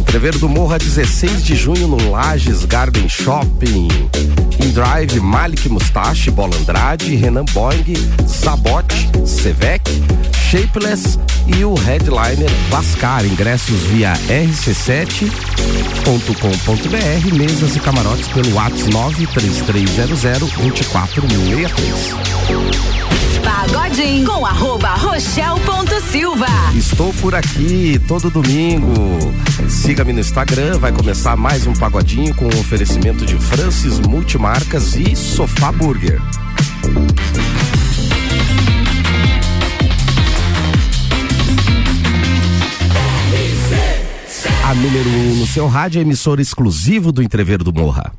Entreveiro do Morra, 16 de junho no Lages Garden Shopping. In Drive, Malik Mustache, Bola Andrade, Renan Boing, Zabot, Sevec, Shapeless e o headliner Vascar. Ingressos via rc7.com.br, mesas e camarotes pelo WhatsApp 93300 2463. Pagodinho com arroba Rochelle ponto Silva. Estou por aqui todo domingo. Siga-me no Instagram, vai começar mais um pagodinho com um oferecimento de Francis Multimarcas e Sofá Burger. A número 1 um no seu rádio é emissora exclusivo do Entrever do Morra.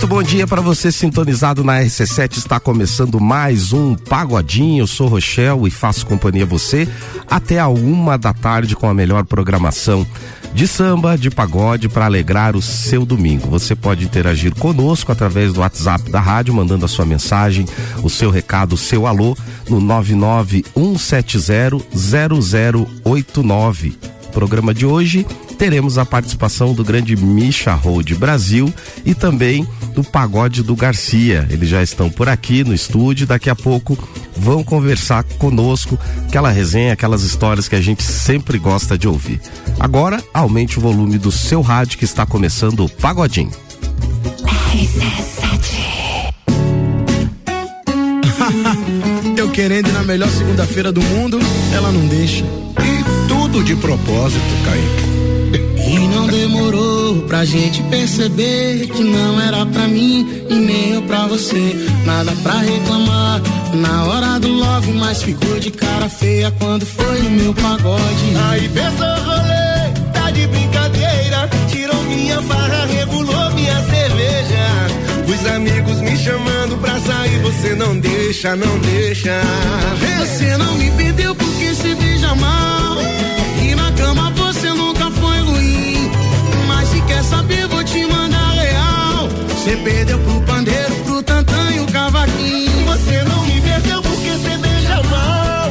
Muito bom dia para você sintonizado na RC7. Está começando mais um Pagodinho. Eu sou Rochelle e faço companhia a você até a uma da tarde com a melhor programação de samba, de pagode para alegrar o seu domingo. Você pode interagir conosco através do WhatsApp da rádio, mandando a sua mensagem, o seu recado, o seu alô no 991700089. Programa de hoje teremos a participação do grande Misha Road Brasil e também do Pagode do Garcia. Eles já estão por aqui no estúdio, daqui a pouco vão conversar conosco, aquela resenha, aquelas histórias que a gente sempre gosta de ouvir. Agora, aumente o volume do seu rádio que está começando o Pagodinho. Eu querendo ir na melhor segunda-feira do mundo, ela não deixa. E tudo de propósito, Kaique. E não demorou pra gente perceber que não era pra mim e nem eu pra você. Nada pra reclamar na hora do love, mas ficou de cara feia quando foi no meu pagode. Aí pensou rolê, tá de brincadeira. Tirou minha farra, regulou minha cerveja. Os amigos me chamando pra sair, você não deixa, não deixa. Você não me perdeu porque se beija mal. E na cama saber, vou te mandar real. Você perdeu pro pandeiro, pro tantã e o cavaquinho. Você não me perdeu porque você beija mal.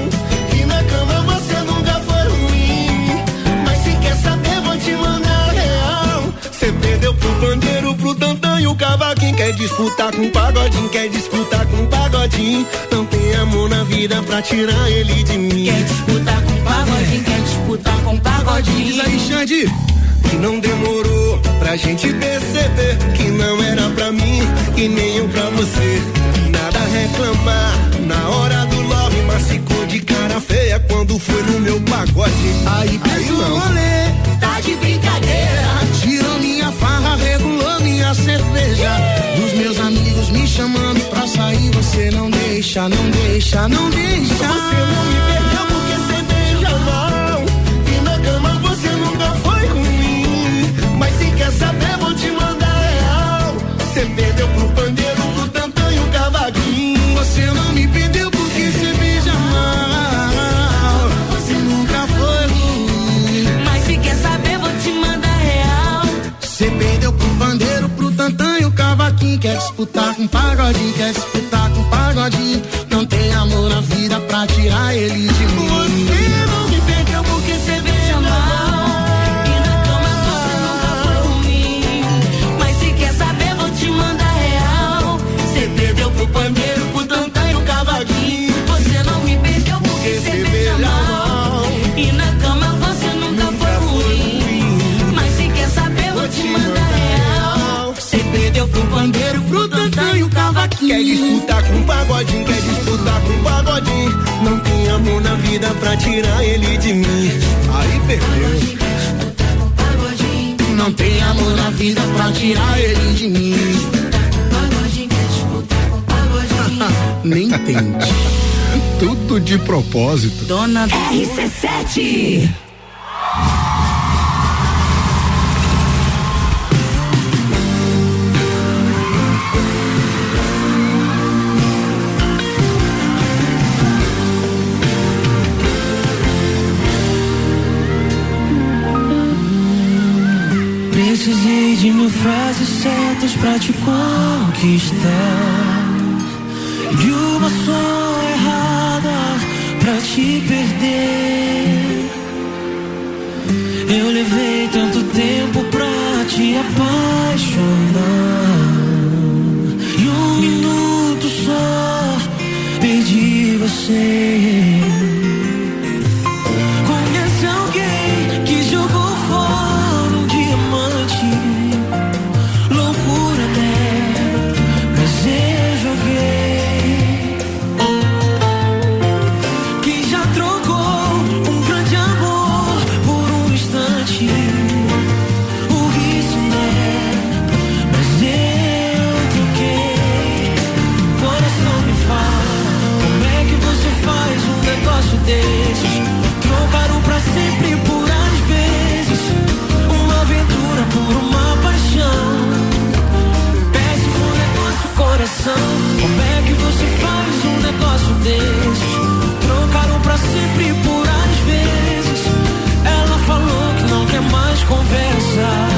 E na cama você nunca foi ruim. Mas se quer saber, vou te mandar real. Você perdeu pro pandeiro, pro tantã e o cavaquinho. Quer disputar com o pagodinho, quer disputar com o pagodinho. Não tem amor na vida pra tirar ele de mim. Quer disputar com o pagodinho, quer disputar com o pagodinho. Diz aí, Xande. Que não demorou pra gente perceber que não era pra mim e nem eu pra você. Nada a reclamar na hora do love, mas ficou de cara feia quando foi no meu pagode. Aí pensou não. rolê, Tá de brincadeira. tirou minha farra, regulou minha cerveja. Dos meus amigos me chamando pra sair, você não deixa, não deixa, não deixa. Você não me perdeu Quer saber, vou te mandar real. Você perdeu pro pandeiro, pro tantã e o cavaquinho. Você não me perdeu porque você beija mal. Você nunca foi ruim. Mas se quer saber, vou te mandar real. Você perdeu pro bandeiro, pro tantã e o cavaquinho. Quer disputar com pagodinho, quer disputar com pagodinho. Pra tirar ele de mim. Aí perdeu. Não tem amor na vida pra tirar ele de mim. Nem tente. Tudo de propósito. Dona do RC7. De mil frases certas pra te conquistar. De uma só errada pra te perder. Eu levei tanto tempo pra te apaixonar. E um minuto só perdi você. Sempre por às vezes. Ela falou que não quer mais conversa.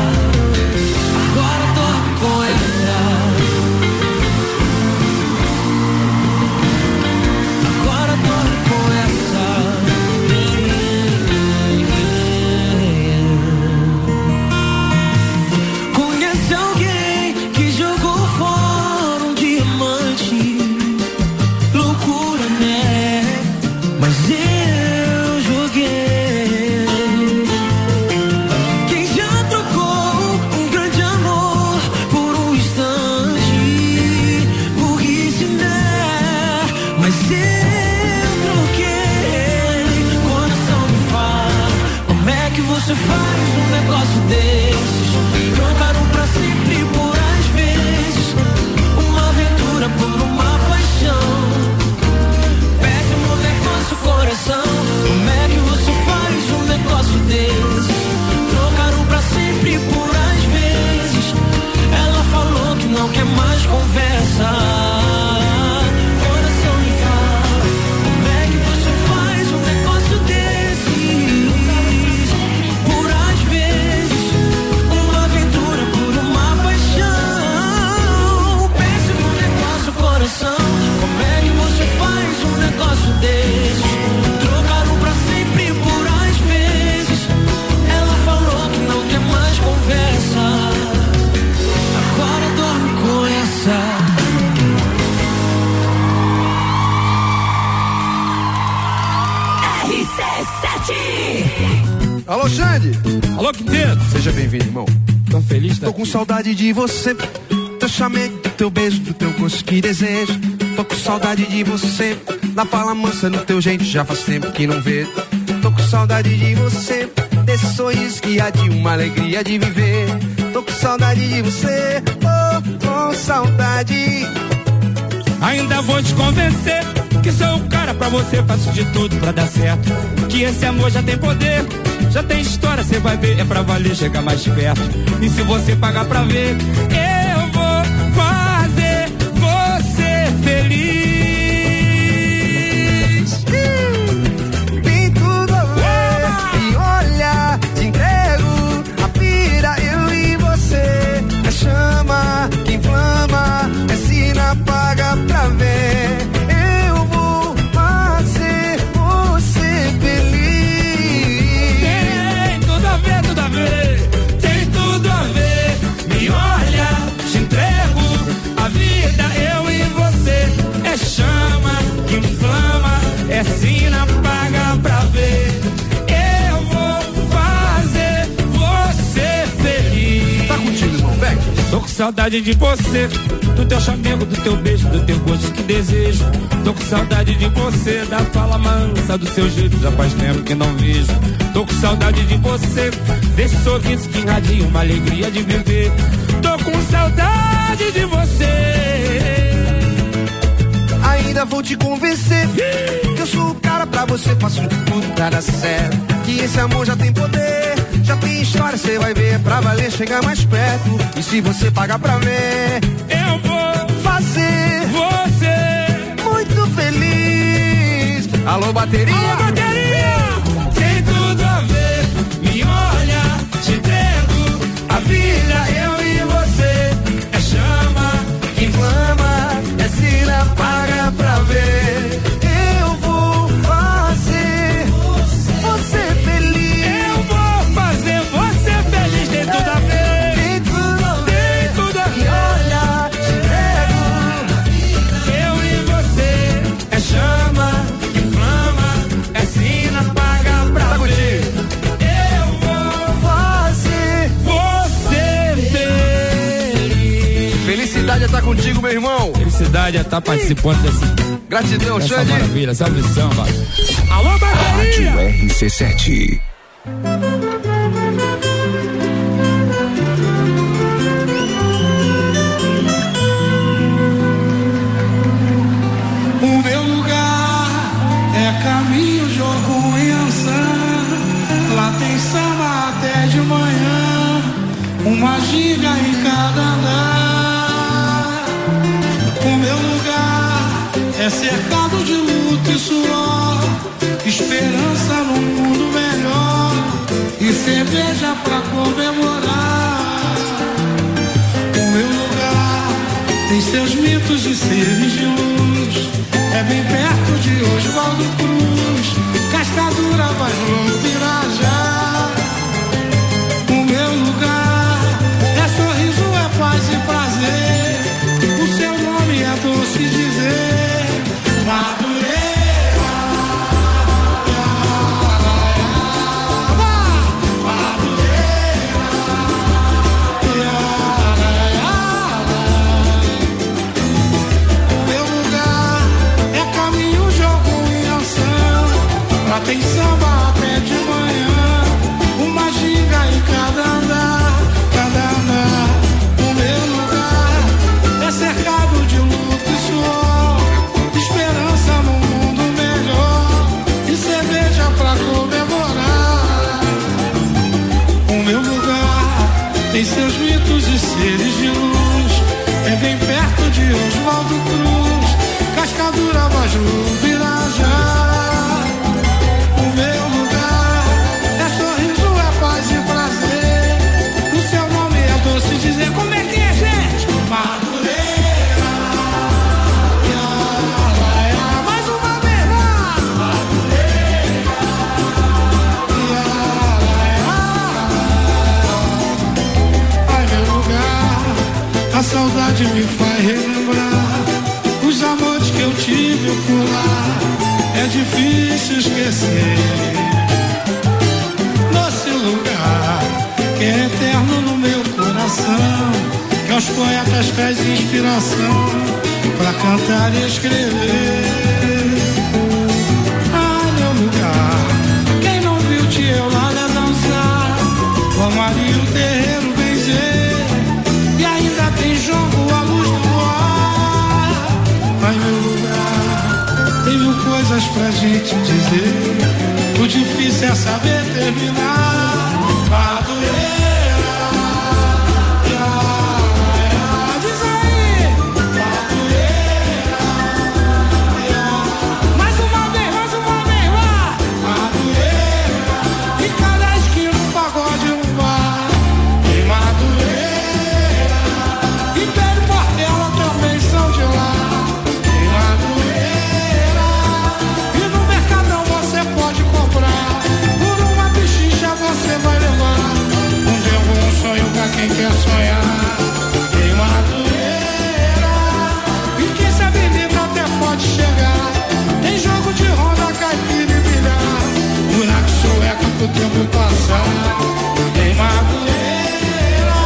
Com saudade de você. Teu chamego, do teu beijo, do teu gosto que desejo. Tô com saudade de você. Na fala mansa, no teu jeito, já faz tempo que não vejo. Tô com saudade de você. Desse sorriso que há de uma alegria de viver. Tô com saudade de você. Oh, com saudade. Ainda vou te convencer que sou o cara pra você, faço de tudo pra dar certo. Que esse amor já tem poder, já tem história, cê vai ver, é pra valer, chega mais perto. E se você pagar pra ver, eu vou fazer você feliz. Tem tudo a ver. E olha, te entrego a pira, eu e você. É chama que inflama, é sina paga pra ver. Inflama, é sina paga pra ver. Eu vou fazer você feliz. Tá contigo, irmão, vem. Tô com saudade de você, do teu chamego, do teu beijo, do teu gosto que desejo. Tô com saudade de você, da fala mansa, do seu jeito, já faz tempo que não vejo. Tô com saudade de você, desse sorriso que irradia uma alegria de viver. Tô com saudade de você. Ainda vou te convencer que eu sou o cara pra você, faço tudo pra dar certo. Que esse amor já tem poder, já tem história, cê vai ver, é pra valer, chegar mais perto. E se você pagar pra ver, Eu vou fazer você. muito feliz. Alô, bateria! Alô, bateria! contigo, meu irmão. Felicidade é tá estar participando desse. Gratidão, Xande. Maravilha, essa missão, vai. Alô, bateria! Rádio RC7. Bem perto de Oswaldo Cruz, Cascadura mais. se esquecer. Doce lugar que é eterno no meu coração que aos poetas traz inspiração para cantar e escrever. Ah meu lugar quem não viu te eu lá dançar? Com Maria o coisas pra gente dizer. O difícil é saber terminar. Pra doer. tempo passar Em Madureira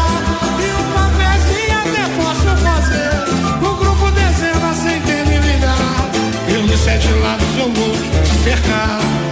E um é assim, festinha até posso fazer. O grupo dezena sem ter me ligar Pelos sete lados eu vou te cercar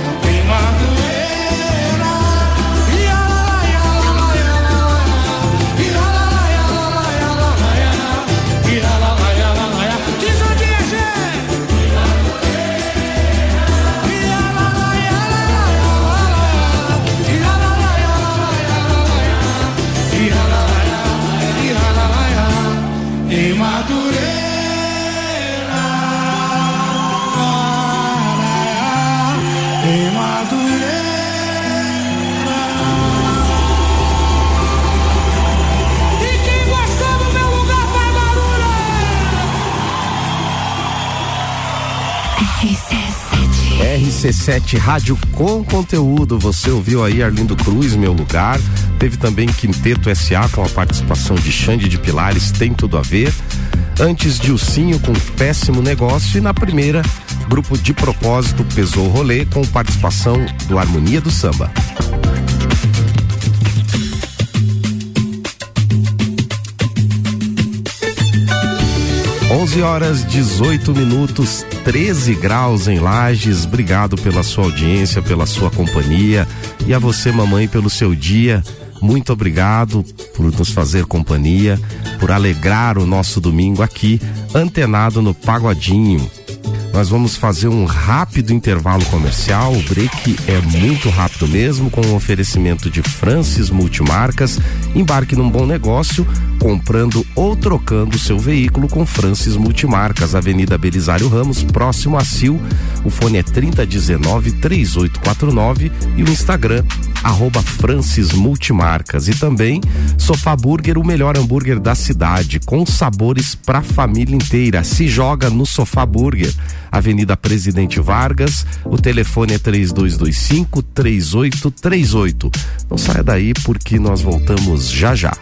Rádio com conteúdo. Você ouviu aí Arlindo Cruz, meu lugar. Teve também Quinteto SA com a participação de Xande de Pilares, tem tudo a ver. Antes de Dilcinho com péssimo negócio e na primeira, grupo de propósito Pesou Rolê com participação do Harmonia do Samba. 11 horas 18 minutos, 13 graus em Lages. Obrigado pela sua audiência, pela sua companhia e a você, mamãe, pelo seu dia. Muito obrigado por nos fazer companhia, por alegrar o nosso domingo aqui, antenado no Pagodinho. Nós vamos fazer um rápido intervalo comercial. O break é muito rápido mesmo, com o oferecimento de Francis Multimarcas. Embarque num bom negócio, comprando ou trocando seu veículo com Francis Multimarcas, Avenida Belisário Ramos, próximo a Sil. O fone é 3019 3849 e o Instagram arroba Francis Multimarcas e também Sofá Burger, o melhor hambúrguer da cidade, com sabores pra família inteira. Se joga no Sofá Burger, Avenida Presidente Vargas, o telefone é 3225 3838. Não saia daí porque nós voltamos já já.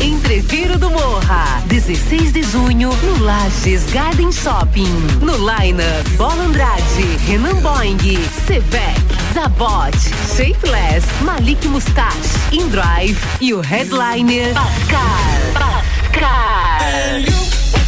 Entreviro do Morra, 16 de junho, no Lages Garden Shopping. No Line-up, Bola Andrade, Renan Boing, Sevec, Zabot, Shapeless, Malik Mustache, Indrive e o headliner Pascal. Pascal.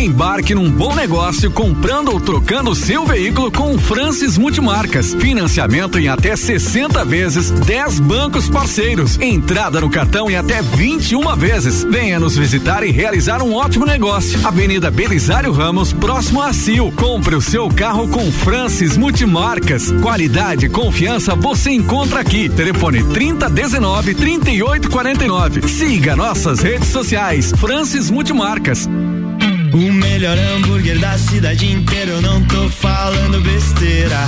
Embarque num bom negócio comprando ou trocando seu veículo com Francis Multimarcas. Financiamento em até 60 vezes, 10 bancos parceiros. Entrada no cartão em até 21 vezes. Venha nos visitar e realizar um ótimo negócio. Avenida Belisário Ramos, próximo a Sil. Compre o seu carro com Francis Multimarcas. Qualidade e confiança você encontra aqui. Telefone 3019 3849. Siga nossas redes sociais. Francis Multimarcas. O melhor hambúrguer da cidade inteira, eu não tô falando besteira.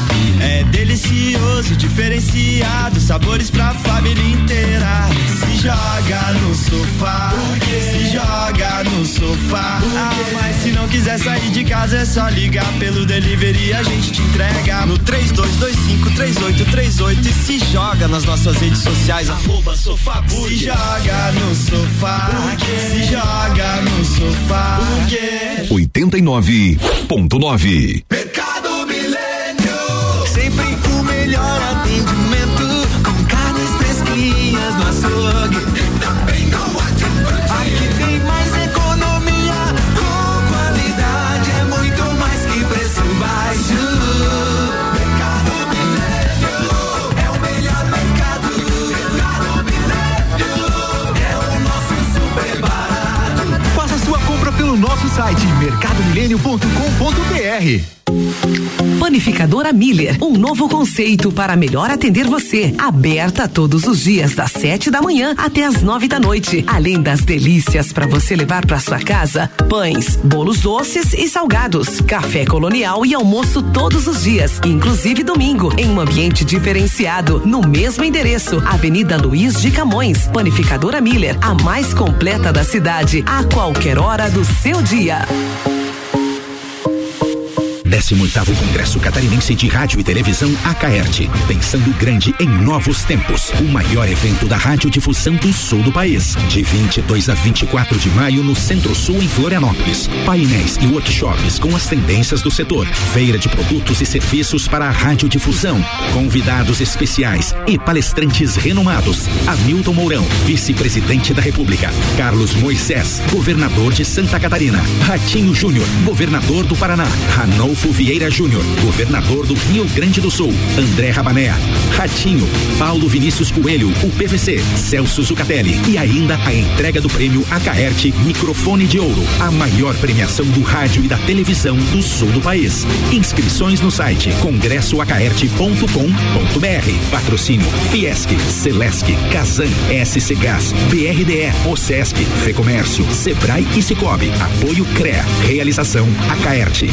É delicioso, diferenciado, sabores pra família inteira. Se joga no sofá, se joga no sofá. Ah, mas se não quiser sair de casa, é só ligar pelo delivery a gente te entrega no 32253838 e se joga nas nossas redes sociais, arroba sofá Se joga no sofá, se joga no sofá. 89.9. Mercado Milênio. Sempre o melhor atendimento. Com carnes fresquinhas no açougue. mercadomilênio.com.br. Panificadora Miller, um novo conceito para melhor atender você. Aberta todos os dias das 7 da manhã até as 9 da noite. Além das delícias para você levar para sua casa, pães, bolos doces e salgados, café colonial e almoço todos os dias, inclusive domingo, em um ambiente diferenciado, no mesmo endereço, Avenida Luiz de Camões. Panificadora Miller, a mais completa da cidade, a qualquer hora do seu dia. 18º Congresso Catarinense de Rádio e Televisão Acaerte, pensando grande em novos tempos. O maior evento da radiodifusão do sul do país, de 22 a 24 de maio no Centro-Sul em Florianópolis. Painéis e workshops com as tendências do setor, feira de produtos e serviços para a radiodifusão, convidados especiais e palestrantes renomados. Hamilton Mourão, vice-presidente da República. Carlos Moisés, governador de Santa Catarina. Ratinho Júnior, governador do Paraná. Ranolfo Vieira Júnior, governador do Rio Grande do Sul. André Rabané, Ratinho, Paulo Vinícius Coelho, o PVC, Celso Zucatelli e ainda a entrega do prêmio Acaerte Microfone de Ouro, a maior premiação do rádio e da televisão do sul do país. Inscrições no site congressoacaerte.com.br. Patrocínio Fiesc, Celesc, Casan, SC Gás, BRDE, Ocesc, Fecomércio, Sebrae e Cicobi. Apoio CREA. Realização Acaerte.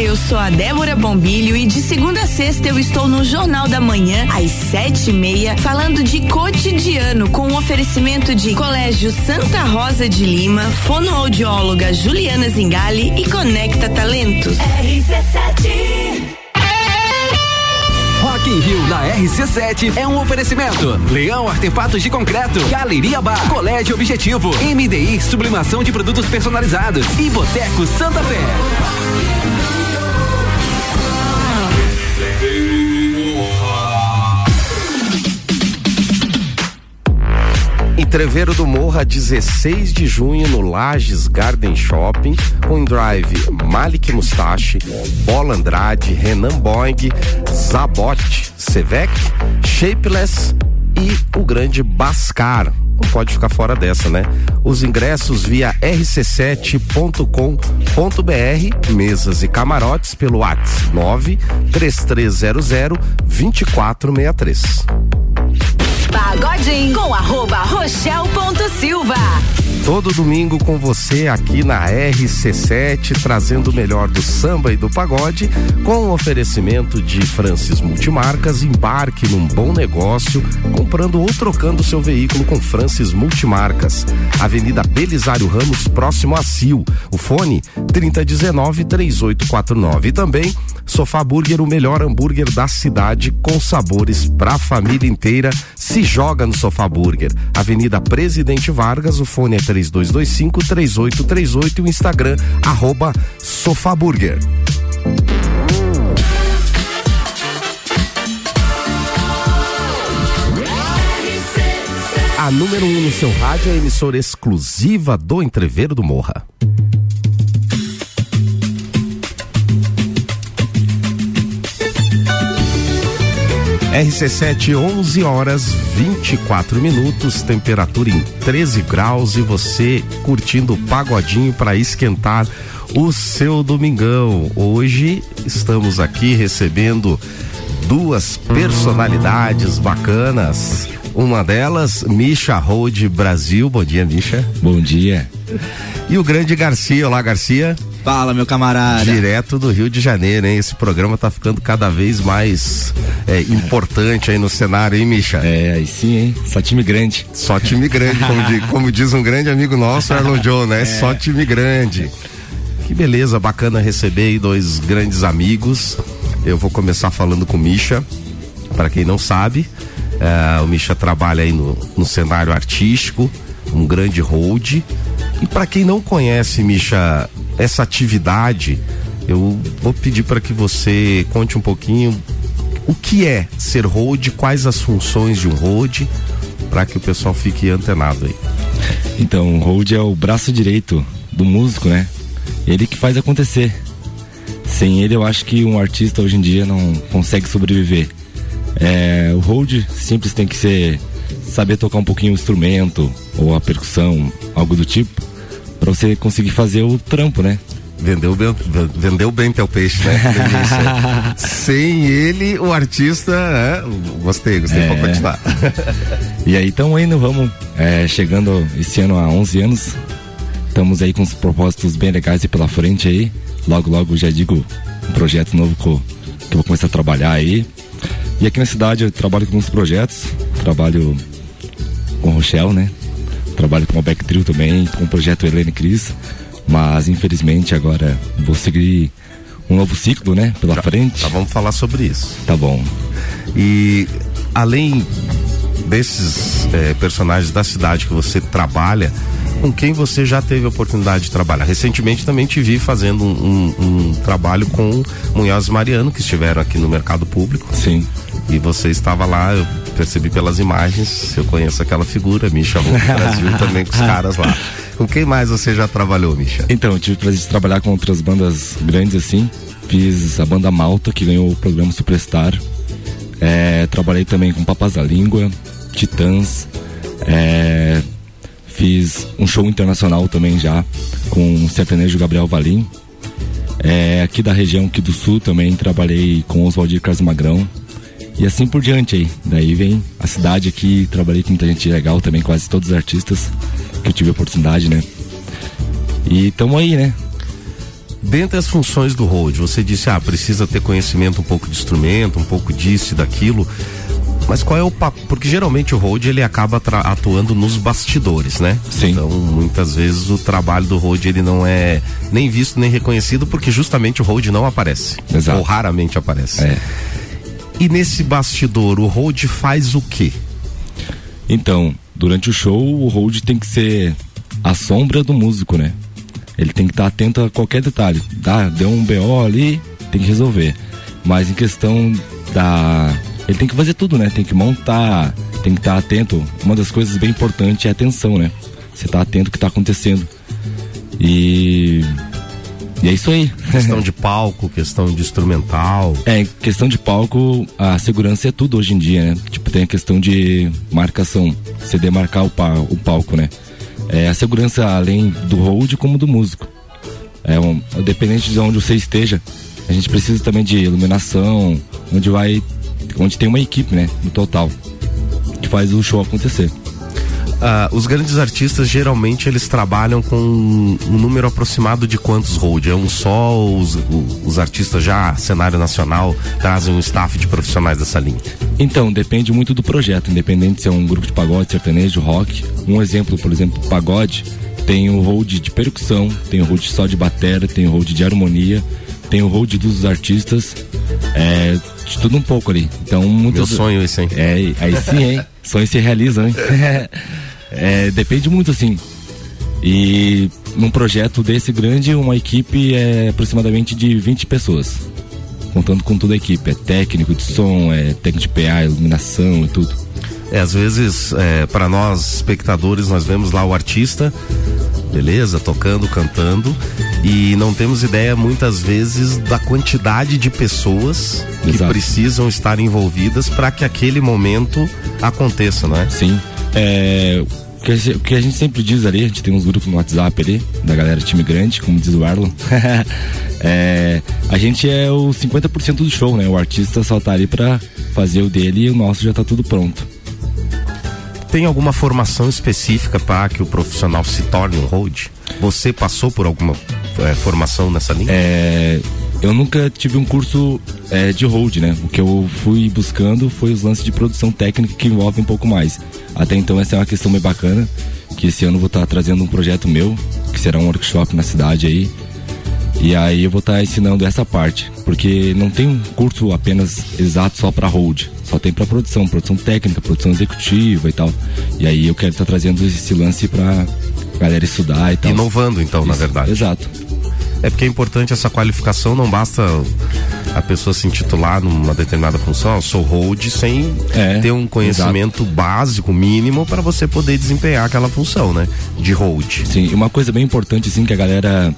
Olá, eu sou a Débora Bombilho e de segunda a sexta eu estou no Jornal da Manhã, às sete e meia, falando de cotidiano com o um oferecimento de Colégio Santa Rosa de Lima, fonoaudióloga Juliana Zingali e Conecta Talentos. RC7 Rock in Rio na RC7 é um oferecimento. Leão Artefatos de Concreto, Galeria Bar, Colégio Objetivo, MDI Sublimação de Produtos Personalizados e Boteco Santa Fé. Entreveiro do Morra, 16 de junho, no Lages Garden Shopping, com drive Malik Mustache, Bola Andrade, Renan Boing, Zabot, Sevec, Shapeless e o grande Bascar. Pode ficar fora dessa, né? Os ingressos via rc7.com.br, mesas e camarotes pelo WhatsApp 9 3300 2463. Pagodinho com arroba Rochelle ponto Silva. Todo domingo com você aqui na RC7, trazendo o melhor do samba e do pagode, com o oferecimento de Francis Multimarcas. Embarque num bom negócio, comprando ou trocando seu veículo com Francis Multimarcas. Avenida Belisário Ramos, próximo a Sil. O fone 3019-3849. E também Sofá Burger, o melhor hambúrguer da cidade, com sabores pra família inteira. Se joga no Sofá Burger. Avenida Presidente Vargas, o fone é 3225-3838 e o Instagram, arroba Sofá Burger. A número 1 um no seu rádio é a emissora exclusiva do Entreveiro do Morra. RC7, 11 horas 24 minutos, temperatura em 13 graus e você curtindo o pagodinho para esquentar o seu domingão. Hoje estamos aqui recebendo duas personalidades bacanas. Uma delas, Misha Road Brasil. Bom dia, Misha. Bom dia. E o grande Garcia. Olá, Garcia. Fala, meu camarada. Direto do Rio de Janeiro, hein? Esse programa tá ficando cada vez mais é, importante aí no cenário, hein, Misha? É, aí sim, hein? Só time grande. Só time grande, como, diz, como diz um grande amigo nosso, Arlon John, né? É. Só time grande. Que beleza, bacana receber aí dois grandes amigos. Eu vou começar falando com o Misha. Para quem não sabe, é, o Misha trabalha aí no, no cenário artístico, um grande hold. E para quem não conhece, Misha, essa atividade, eu vou pedir para que você conte um pouquinho o que é ser hold, quais as funções de um hold, para que o pessoal fique antenado aí. Então, o hold é o braço direito do músico, né? Ele que faz acontecer. Sem ele, eu acho que um artista hoje em dia não consegue sobreviver. É, o hold simples tem que ser saber tocar um pouquinho o instrumento ou a percussão, algo do tipo para você conseguir fazer o trampo, né? Vendeu bem, vendeu bem teu peixe, né? Sem ele, o artista. É, gostei, gostei, é. pode continuar. e aí, estamos indo, vamos é, chegando esse ano há 11 anos. Estamos aí com os propósitos bem legais pela frente aí. Logo, logo já digo um projeto novo que eu, que eu vou começar a trabalhar aí. E aqui na cidade eu trabalho com alguns projetos. Trabalho com o Rochelle, né? Trabalho com o Beck Trio também, com o projeto Helene Cris, mas infelizmente agora vou seguir um novo ciclo, né, pela já, frente. Tá, vamos falar sobre isso. Tá bom. E além desses é, personagens da cidade que você trabalha, com quem você já teve a oportunidade de trabalhar. Recentemente também te vi fazendo um, um, um trabalho com Munhoz Mariano, que estiveram aqui no mercado público. Sim. E você estava lá, eu percebi pelas imagens, eu conheço aquela figura, Misha Roupa Brasil também com os caras lá. Com quem mais você já trabalhou, Misha? Então, eu tive o prazer de trabalhar com outras bandas grandes assim. Fiz a banda Malta, que ganhou o programa Superstar. É, trabalhei também com Papas da Língua, Titãs. É, fiz um show internacional também já com o sertanejo Gabriel Valim. É, aqui da região aqui do sul também trabalhei com Oswaldir Carlos Magrão e assim por diante aí. Daí vem a cidade aqui, trabalhei com muita gente legal também, quase todos os artistas que eu tive a oportunidade, né? E tamo aí, né? Dentre as funções do road, você disse, ah, precisa ter conhecimento um pouco de instrumento, um pouco disso e daquilo. Mas qual é o papo? Porque geralmente o road ele acaba atuando nos bastidores, né? Sim. Então, muitas vezes o trabalho do road ele não é nem visto nem reconhecido porque justamente o road não aparece. Exato. Ou raramente aparece. É. E nesse bastidor, o hold faz o quê? Então, durante o show, o hold tem que ser a sombra do músico, né? Ele tem que estar atento a qualquer detalhe. Tá, deu um BO ali, tem que resolver. Mas em questão da. Ele tem que fazer tudo, né? Tem que montar, tem que estar atento. Uma das coisas bem importantes é a atenção, né? Você tá atento ao que tá acontecendo. E. E é isso aí. Questão de palco, questão de instrumental. É, questão de palco, a segurança é tudo hoje em dia, né? Tipo, tem a questão de marcação, você demarcar o, pa- o palco, né? É a segurança além do hold como do músico. É um, dependente de onde você esteja, a gente precisa também de iluminação, onde vai, onde tem uma equipe, né? No total, que faz o show acontecer. Ah, os grandes artistas geralmente eles trabalham com um número aproximado de quantos hold? É um só ou os, os artistas já, cenário nacional, trazem um staff de profissionais dessa linha? Então, depende muito do projeto, independente se é um grupo de pagode, sertanejo, rock. Um exemplo, por exemplo, pagode, tem o hold de percussão, tem o hold só de batera, tem o hold de harmonia, tem o hold dos artistas, é, de tudo um pouco ali. Então, muito Meu sonho esse, hein? É, aí sim, hein? Sonhos se realizam, hein? É, depende muito, assim. E num projeto desse grande, uma equipe é aproximadamente de 20 pessoas. Contando com toda a equipe. É técnico de som, é técnico de PA, iluminação e tudo. É, às vezes, é, para nós espectadores, nós vemos lá o artista, beleza, tocando, cantando, e não temos ideia muitas vezes da quantidade de pessoas que Exato. precisam estar envolvidas para que aquele momento aconteça, não é? Sim. É, o, que a gente, sempre diz ali, a gente tem uns grupos no WhatsApp ali, da galera time grande, como diz o Arlon. É, a gente é o 50% do show, né? O artista só tá ali pra fazer o dele e o nosso já tá tudo pronto. Tem alguma formação específica para que o profissional se torne um hold? Você passou por alguma é, formação nessa linha? É, eu nunca tive um curso é, de hold, né? O que eu fui buscando foi os lances de produção técnica que envolvem um pouco mais. Até então essa é uma questão bem bacana, que esse ano eu vou estar trazendo um projeto meu, que será um workshop na cidade aí. E aí eu vou estar ensinando essa parte, porque não tem um curso apenas exato só para hold, só tem para produção, produção técnica, produção executiva e tal. E aí eu quero estar trazendo esse lance pra galera estudar e tal. Inovando, então, na Isso, verdade. Exato. É porque é importante essa qualificação, não basta a pessoa se intitular numa determinada função, eu sou hold, sem É, ter um conhecimento básico, mínimo, para você poder desempenhar aquela função, né? De hold. Sim, e uma coisa bem importante assim que a galera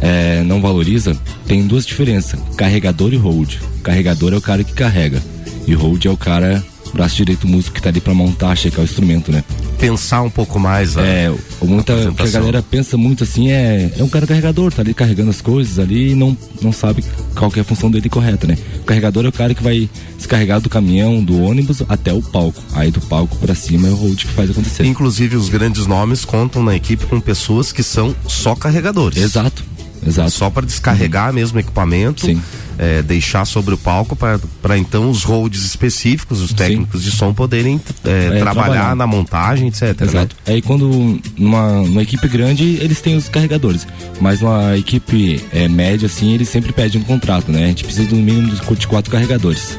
é, não valoriza, tem duas diferenças, carregador e hold. Carregador é o cara que carrega e hold é o cara braço direito músico que tá ali pra montar, checar o instrumento, né? Pensar um pouco mais. a- É, o, muita, o que a galera pensa muito assim é, é um cara carregador, tá ali carregando as coisas ali e não, não sabe qual que é a função dele correta, né? O carregador é o cara que vai descarregar do caminhão, do ônibus até o palco. Aí do palco pra cima é o hold que faz acontecer. Inclusive, os grandes nomes contam na equipe com pessoas que são só carregadores. Exato, exato. Só para descarregar mesmo o equipamento, Sim. é, deixar sobre o palco para então os holds específicos, os técnicos de som poderem é, É, trabalhar, trabalhar. na montagem, etc. né? Exato. Aí quando numa, numa equipe grande, eles têm os carregadores. Mas numa equipe é, média, assim, eles sempre pedem um contrato, né? A gente precisa do mínimo de quatro carregadores.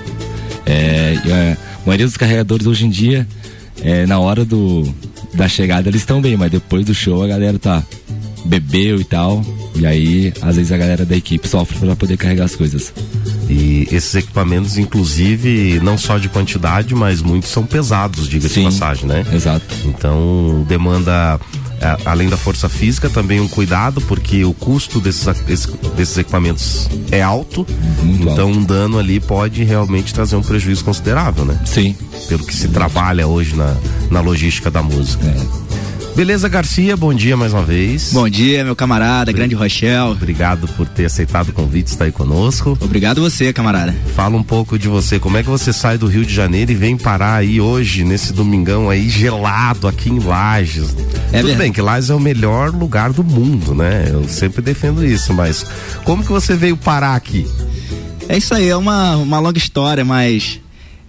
É, a maioria dos carregadores hoje em dia, é, na hora do, da chegada, eles estão bem, mas depois do show a galera tá bebeu e tal. E aí, às vezes a galera da equipe sofre para poder carregar as coisas. E esses equipamentos, inclusive, não só de quantidade, mas muitos são pesados, diga-se de passagem, né? Exato. Então, demanda, é, além da força física, também um cuidado, porque o custo desses, esse- desses equipamentos é alto. Muito então, alto. um dano ali pode realmente trazer um prejuízo considerável, né? Sim. Pelo que se trabalha hoje na, na logística da música. É. Beleza, Garcia, bom dia mais uma vez. Bom dia, meu camarada, grande Rochelle. Obrigado por ter aceitado o convite, estar aí conosco. Obrigado você, camarada. Fala um pouco de você, como é que você sai do Rio de Janeiro e vem parar aí hoje, nesse domingão aí gelado aqui em Lages? É Tudo verdade. bem que Lages é o melhor lugar do mundo, né? Eu sempre defendo isso, mas como que você veio parar aqui? É isso aí, é uma, uma longa história, mas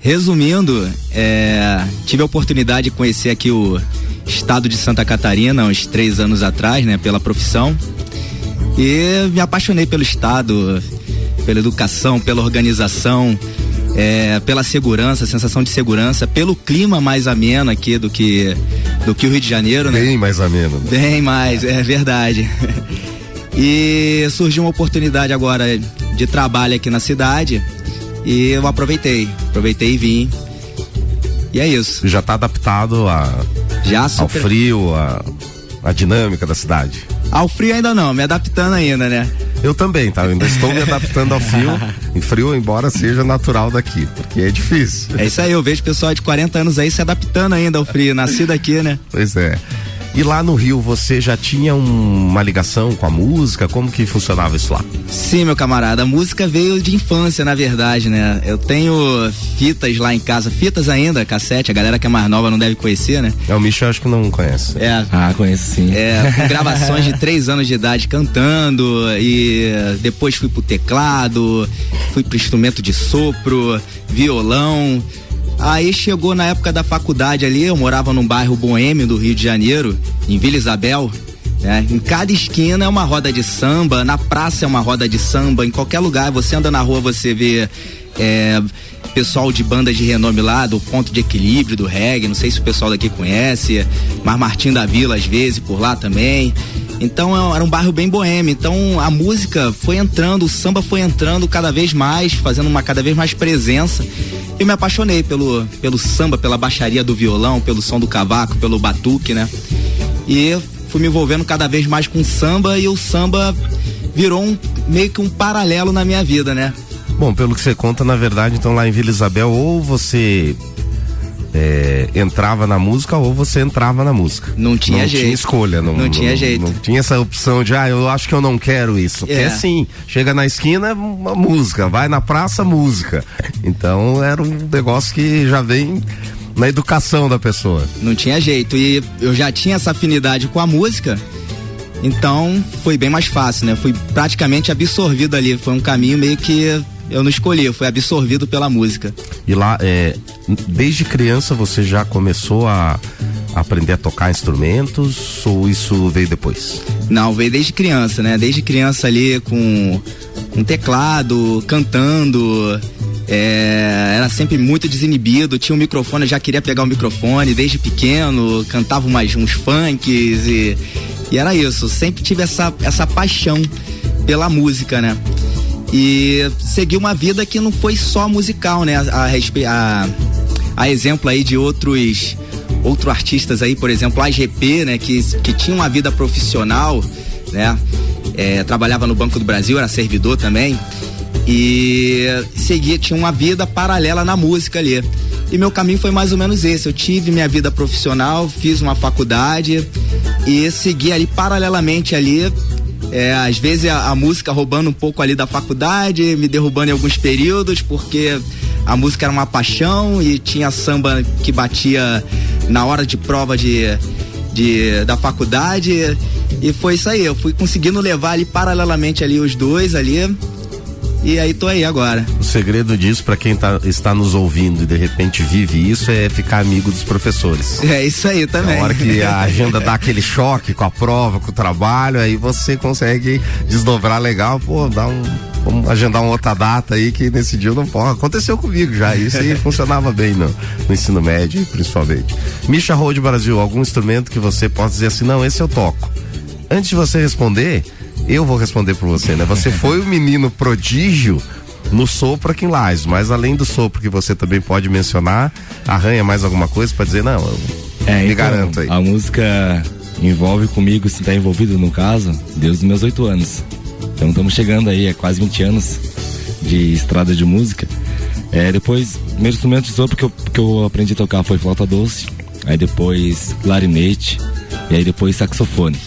resumindo, é, tive a oportunidade de conhecer aqui o estado de Santa Catarina uns três anos atrás, né, pela profissão. E me apaixonei pelo estado, pela educação, pela organização. é, pela segurança, sensação de segurança, pelo clima mais ameno aqui do que do que o Rio de Janeiro, né? Bem mais ameno. né? Bem mais, é verdade. E surgiu uma oportunidade agora de trabalho aqui na cidade e eu aproveitei, aproveitei e vim. E é isso. Já tá adaptado a, Já ao super- frio, a, a dinâmica da cidade. Ao frio ainda não, me adaptando ainda, né? Eu também, tá? Eu ainda estou me adaptando ao frio, em frio, embora seja natural daqui, porque é difícil. É isso aí, eu vejo pessoal de 40 anos aí se adaptando ainda ao frio, nascido aqui, né? Pois é. E lá no Rio, você já tinha um- uma ligação com a música? Como que funcionava isso lá? Sim, meu camarada, a música veio de infância, na verdade, né? Eu tenho fitas lá em casa, fitas ainda, cassete, a galera que é mais nova não deve conhecer, né? É, o Michel acho que não conhece. É. Ah, conheço sim. É, com gravações de três anos de idade cantando e depois fui pro teclado, fui pro instrumento de sopro, violão. Aí chegou na época da faculdade ali, eu morava num bairro boêmio do Rio de Janeiro, em Vila Isabel. né? Em cada esquina é uma roda de samba, na praça é uma roda de samba, em qualquer lugar você anda na rua você vê é, pessoal de banda de renome lá, do ponto de equilíbrio do reggae, não sei se o pessoal daqui conhece, mas Martim da Vila às vezes por lá também. Então é- era um bairro bem boêmio. Então a música foi entrando, o samba foi entrando cada vez mais, fazendo uma cada vez mais presença. Eu me apaixonei pelo, pelo samba, pela baixaria do violão, pelo som do cavaco, pelo batuque, né? E fui me envolvendo cada vez mais com samba e o samba virou um, meio que um paralelo na minha vida, né? Bom, pelo que você conta, na verdade, então lá em Vila Isabel, ou você é, entrava na música ou você entrava na música. Não tinha não jeito. Tinha escolha. Não, Não tinha jeito. Não tinha essa opção de, ah, eu acho que eu não quero isso. Porque É. assim, chega na esquina, uma música, vai na praça, música. Então era um negócio que já vem na educação da pessoa. Não tinha jeito. E eu já tinha essa afinidade com a música, então foi bem mais fácil, né? Fui praticamente absorvido ali. Foi um caminho meio que eu não escolhi, eu fui absorvido pela música. E lá, é, desde criança você já começou a aprender a tocar instrumentos ou isso veio depois? Não, veio desde criança, né? Desde criança ali com um teclado, cantando. é, era sempre muito desinibido, tinha um microfone, eu já queria pegar o microfone desde pequeno, cantava umas, uns funks e, e era isso. Sempre tive essa, essa paixão pela música, né? E segui uma vida que não foi só musical, né? A, a, a, exemplo aí de outros outros artistas aí, por exemplo, a AGP, né, que, que tinha uma vida profissional, né, é, trabalhava no Banco do Brasil, era servidor também, e seguia, tinha uma vida paralela na música ali. E meu caminho foi mais ou menos esse. Eu tive minha vida profissional, fiz uma faculdade e segui ali paralelamente ali. É, às vezes a, a música roubando um pouco ali da faculdade, me derrubando em alguns períodos, porque a música era uma paixão e tinha samba que batia na hora de prova de, de da faculdade e foi isso aí. Eu fui conseguindo levar ali paralelamente ali os dois ali e aí tô aí agora. O segredo disso, para quem tá- está nos ouvindo e de repente vive isso, é ficar amigo dos professores. É isso aí também. Na hora que a agenda dá aquele choque com a prova, com o trabalho, aí você consegue desdobrar legal, pô, dá um. Vamos agendar uma outra data aí que nesse dia eu não posso. Aconteceu comigo já, isso aí funcionava bem no, no ensino médio, principalmente. Misha Road Brasil, algum instrumento que você possa dizer assim, não, esse eu toco. Antes de você responder, eu vou responder por você, né? Você foi o menino prodígio no sopro aqui em Lages, mas além do sopro que você também pode mencionar, arranha mais alguma coisa para dizer, não, eu É, me então, garanto aí. A música envolve comigo, se tá envolvido no caso, desde os meus oito anos. Então estamos chegando aí, é quase 20 anos de estrada de música. É, depois, primeiro instrumento de sopro que eu, que eu aprendi a tocar foi flauta doce, aí depois clarinete, e aí depois saxofone.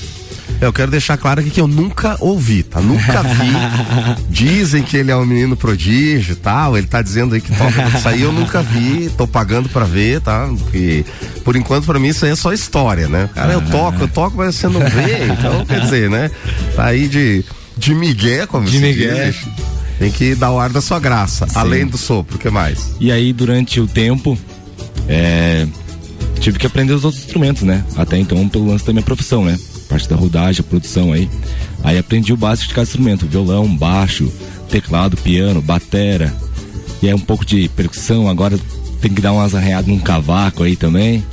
Eu quero deixar claro aqui que eu nunca ouvi, tá? Nunca vi. Dizem que ele é um menino prodígio e tal. Ele tá dizendo aí que toca isso aí, eu nunca vi. Tô pagando pra ver, tá? Porque, por enquanto, pra mim, isso aí é só história, né? Cara, eu toco, eu toco, mas você não vê. Então, quer dizer, né? Tá aí de, de migué, como De se migué. diz. Tem que dar o ar da sua graça. Além do sopro, o que mais? E aí, durante o tempo, é, tive que aprender os outros instrumentos, né? Até então, pelo lance da minha profissão, né? Parte da rodagem, a produção aí. Aí aprendi o básico de cada instrumento: violão, baixo, teclado, piano, batera. E é um pouco de percussão, agora tem que dar umas arranhadas num cavaco aí também.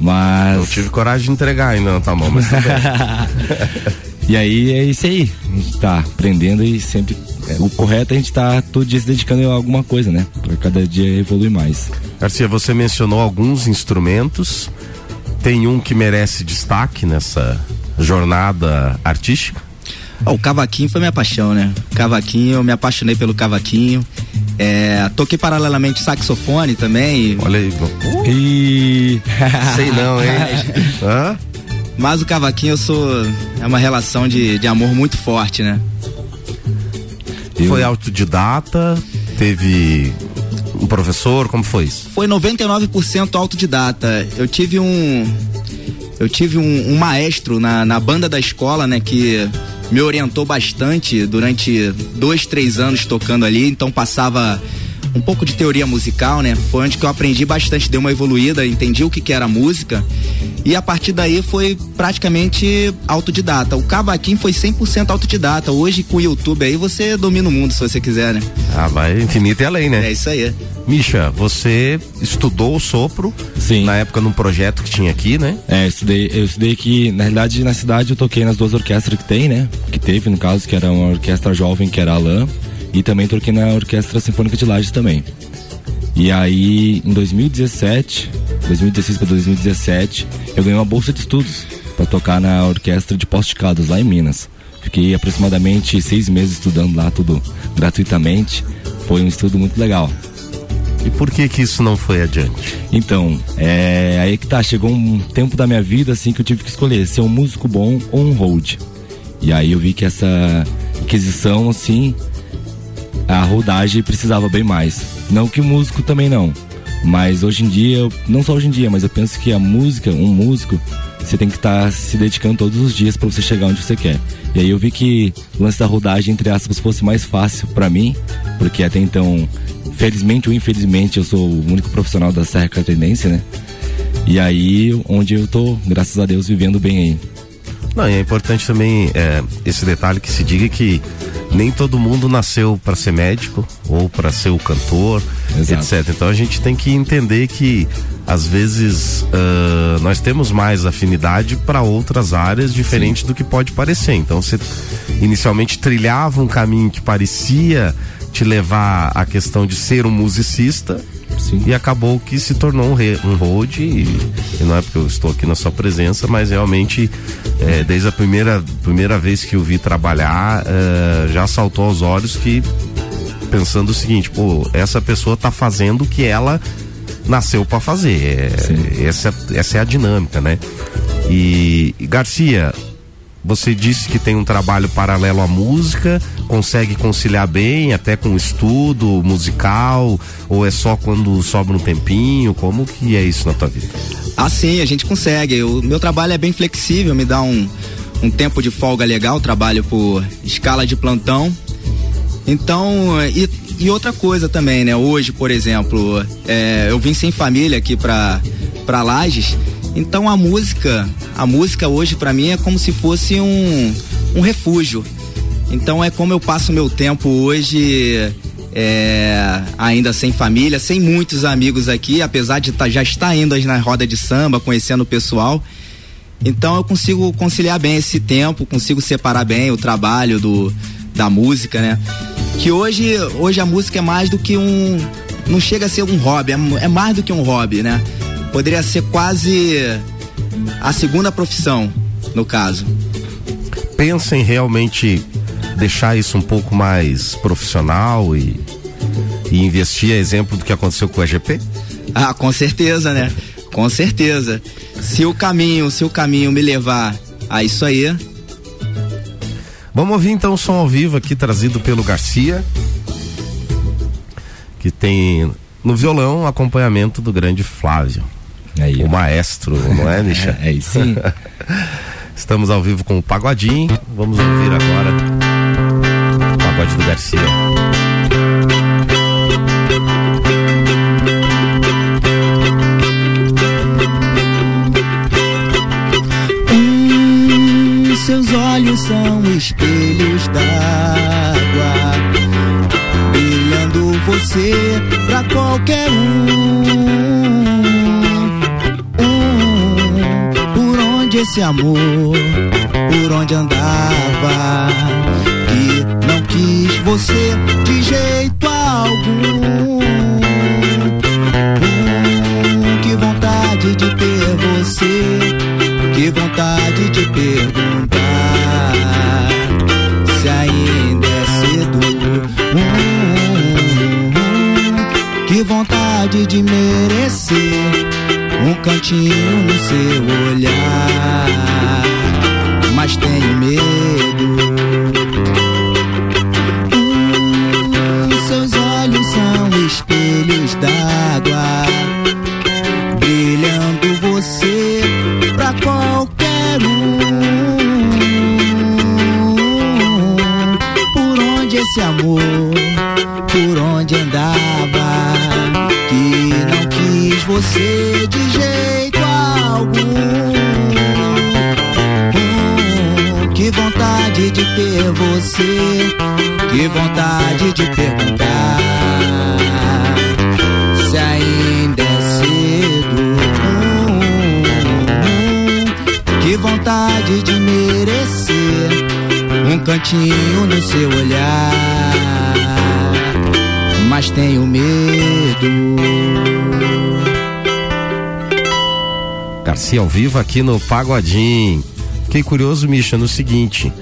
Mas. Não tive coragem de entregar ainda na tua mão, mas. E aí é isso aí. A gente tá aprendendo e sempre. é, o correto é a gente tá todo dia se dedicando a alguma coisa, né? Pra cada dia evoluir mais. Garcia, você mencionou alguns instrumentos. Tem um que merece destaque nessa jornada artística? Ó, o cavaquinho foi minha paixão, né? Cavaquinho, eu me apaixonei pelo cavaquinho. É, toquei paralelamente saxofone também. Olha aí, E. Sei não, hein? Hã? Mas o cavaquinho eu sou. É uma relação de, de amor muito forte, né? Foi autodidata? Teve um professor? Como foi isso? Foi 99% autodidata. Eu tive um. Eu tive um, um maestro na, na banda da escola, né? Que me orientou bastante durante dois, três anos tocando ali. Então passava um pouco de teoria musical, né? Foi onde que eu aprendi bastante, dei uma evoluída, entendi o que, que era música. E a partir daí foi praticamente autodidata. O cavaquinho foi 100% autodidata. Hoje com o YouTube aí você domina o mundo se você quiser, né? Ah, vai infinito e além, né? É isso aí. Misha, você estudou o sopro Sim. na época num projeto que tinha aqui, né? É, eu estudei, eu estudei aqui, na realidade, na cidade eu toquei nas duas orquestras que tem, né? Que teve, no caso, que era uma orquestra jovem, que era a Alain, e também toquei na Orquestra Sinfônica de Lages também. E aí, em 2017, 2016 para 2017, eu ganhei uma bolsa de estudos para tocar na Orquestra de Poste Caldas, lá em Minas. Fiquei aproximadamente seis meses estudando lá, tudo gratuitamente. Foi um estudo muito legal. E por que que isso não foi adiante? Então, é aí que tá, chegou um tempo da minha vida assim que eu tive que escolher ser um músico bom ou um hold. E aí eu vi que essa aquisição assim, a rodagem precisava bem mais. Não que o músico também não, mas hoje em dia, não só hoje em dia, mas eu penso que a música, um músico, você tem que estar se dedicando todos os dias para você chegar onde você quer. E aí eu vi que o lance da rodagem, entre aspas, fosse mais fácil para mim, porque até então, felizmente ou infelizmente, eu sou o único profissional da Serra Catarinense, né? E aí, onde eu tô, graças a Deus, vivendo bem aí. Não, e é importante também é, esse detalhe que se diga que nem todo mundo nasceu para ser médico ou para ser o cantor, Exato. etc. Então a gente tem que entender que às vezes ah, nós temos mais afinidade para outras áreas diferentes do que pode parecer. Então você inicialmente trilhava um caminho que parecia te levar à questão de ser um musicista e acabou que se tornou um, re, um road e, e não é porque eu estou aqui na sua presença, mas realmente é, desde a primeira, primeira vez que eu vi trabalhar é, já saltou aos olhos que pensando o seguinte, pô, essa pessoa tá fazendo o que ela nasceu para fazer. É, essa, essa é a dinâmica, né? E, e Garcia, você disse que tem um trabalho paralelo à música, consegue conciliar bem, até com estudo musical, ou é só quando sobra um tempinho? Como que é isso na tua vida? Assim, a gente consegue. O meu trabalho é bem flexível, me dá um, um tempo de folga legal, trabalho por escala de plantão. Então, e, e outra coisa também, né? Hoje, por exemplo, é, eu vim sem família aqui pra Lages, então a música, a música hoje pra mim é como se fosse um, um refúgio. Então é como eu passo meu tempo hoje, é, ainda sem família, sem muitos amigos aqui, apesar de tá, já estar indo na roda de samba, conhecendo o pessoal. Então eu consigo conciliar bem esse tempo, consigo separar bem o trabalho do, da música, né? Que hoje, hoje a música é mais do que um. Não chega a ser um hobby, é, é mais do que um hobby, né? Poderia ser quase a segunda profissão, no caso. Pensa em realmente deixar isso um pouco mais profissional e, e investir, a exemplo do que aconteceu com o EGP? Ah, com certeza, né? Com certeza. Se o caminho, se o caminho me levar a isso aí, Vamos ouvir então o som ao vivo aqui trazido pelo Garcia, que tem no violão acompanhamento do grande Flávio. O maestro, não é, Misha? É, isso sim. Estamos ao vivo com o Pagodinho. Vamos ouvir agora o pagode do Garcia. Seus olhos são espelhos d'água, brilhando você pra qualquer um. Esse amor, por onde andava, que não quis você de jeito algum. Um, que vontade de ter você, que vontade de perguntar se ainda é cedo. Hum, que vontade de merecer um cantinho no seu olhar, mas tenho medo. Hum, seus olhos são espelhos d'água, brilhando você pra qualquer um. Por onde esse amor, por onde andava, que não quis você de de ter você, que vontade de perguntar se ainda é cedo. Que vontade de merecer um cantinho no seu olhar, mas tenho medo. Garcia ao vivo aqui no Pagodinho. Fiquei curioso, Misha, no seguinte.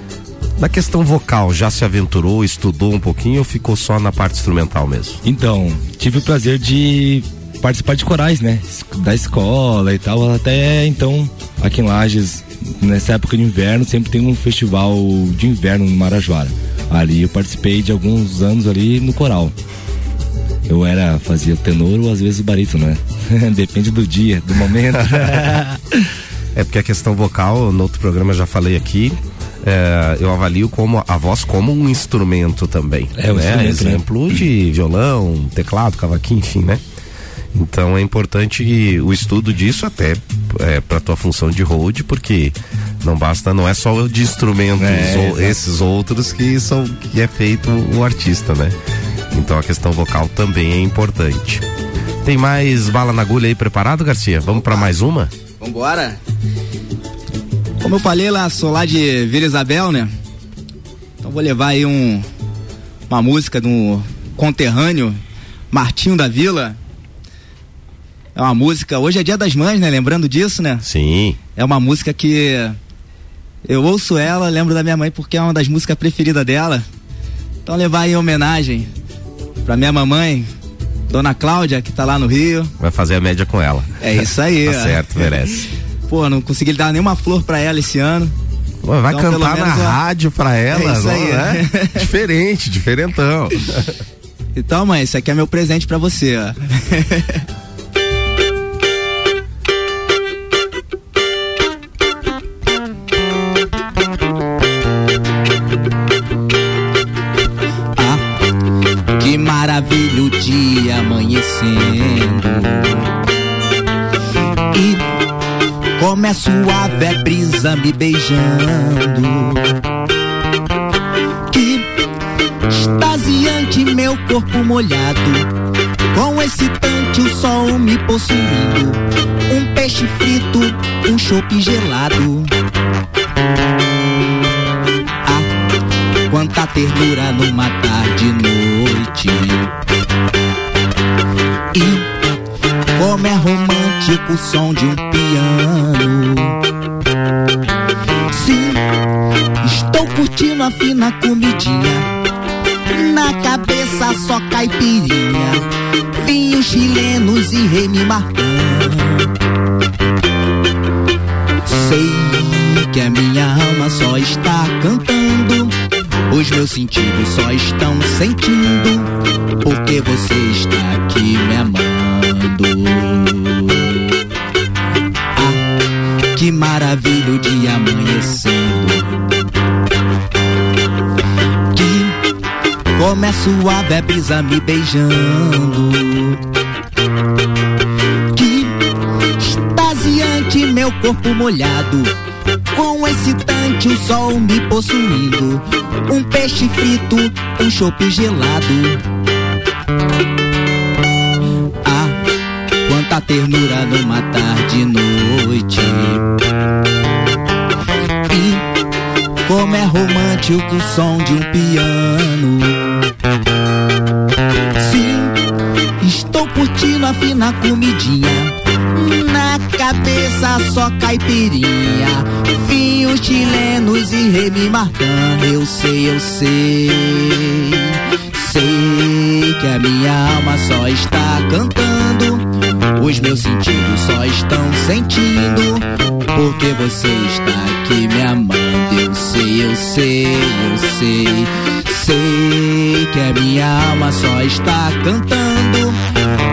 Na questão vocal, já se aventurou, estudou um pouquinho ou ficou só na parte instrumental mesmo? Então, tive o prazer de participar de corais, né? Da escola e tal. Até então, aqui em Lages, nessa época de inverno, sempre tem um festival de inverno no Marajoara. Ali eu participei de alguns anos ali no coral. Eu era, fazia tenor ou às vezes o barítono, né? Depende do dia, do momento. É porque a questão vocal, no outro programa eu já falei aqui, é, eu avalio como a voz como um instrumento também. É, um né? instrumento, Exemplo de violão, teclado, cavaquinho, enfim, né? Então é importante o estudo disso até é, para tua função de hold, porque não basta, não é só de instrumentos É, ou esses outros que são que é feito o artista, né? Então a questão vocal também é importante. Tem mais bala na agulha aí preparado, Garcia? Vamos para mais uma? Vambora. Como eu falei lá, sou lá de Vila Isabel, né? Então vou levar aí um, uma música do conterrâneo Martinho da Vila. É uma música, hoje é dia das mães, né? Lembrando disso, né? Sim. É uma música que eu ouço ela, lembro da minha mãe porque é uma das músicas preferidas dela. Então levar aí em homenagem pra minha mamãe, Dona Cláudia, que tá lá no Rio. Vai fazer a média com ela. É isso aí. Tá certo, merece. Pô, não consegui dar nenhuma flor pra ela esse ano. Pô, vai Então, cantar na ó, rádio pra ela, É isso não aí. é? Diferente, diferentão. Então, mãe, isso aqui é meu presente pra você, ó. Ah, que maravilha o dia amanhecendo. E como suave a brisa me beijando. Que extasiante meu corpo molhado, com excitante o sol me possuindo, um peixe frito, um chope gelado. Ah, quanta ternura numa tarde e noite. E como é romântico o som de um piano. Sim, estou curtindo a fina comidinha. Na cabeça só caipirinha, vinhos chilenos e Martin. Sei que a minha alma só está cantando, os meus sentidos só estão sentindo, porque você está aqui me amando. Que maravilha o dia amanhecendo. Que suave a brisa me beijando. Que extasiante meu corpo molhado. Com excitante o sol me possuindo. Um peixe frito, um chope gelado. Ternura numa tarde noite. E como é romântico o som de um piano. Sim, estou curtindo a fina comidinha. Cabeça só caipirinha, vinhos chilenos e Remy Martin. Eu sei, eu sei, sei que a minha alma só está cantando, os meus sentidos só estão sentindo, porque você está aqui me amando. Eu sei, eu sei, eu sei, sei que a minha alma só está cantando.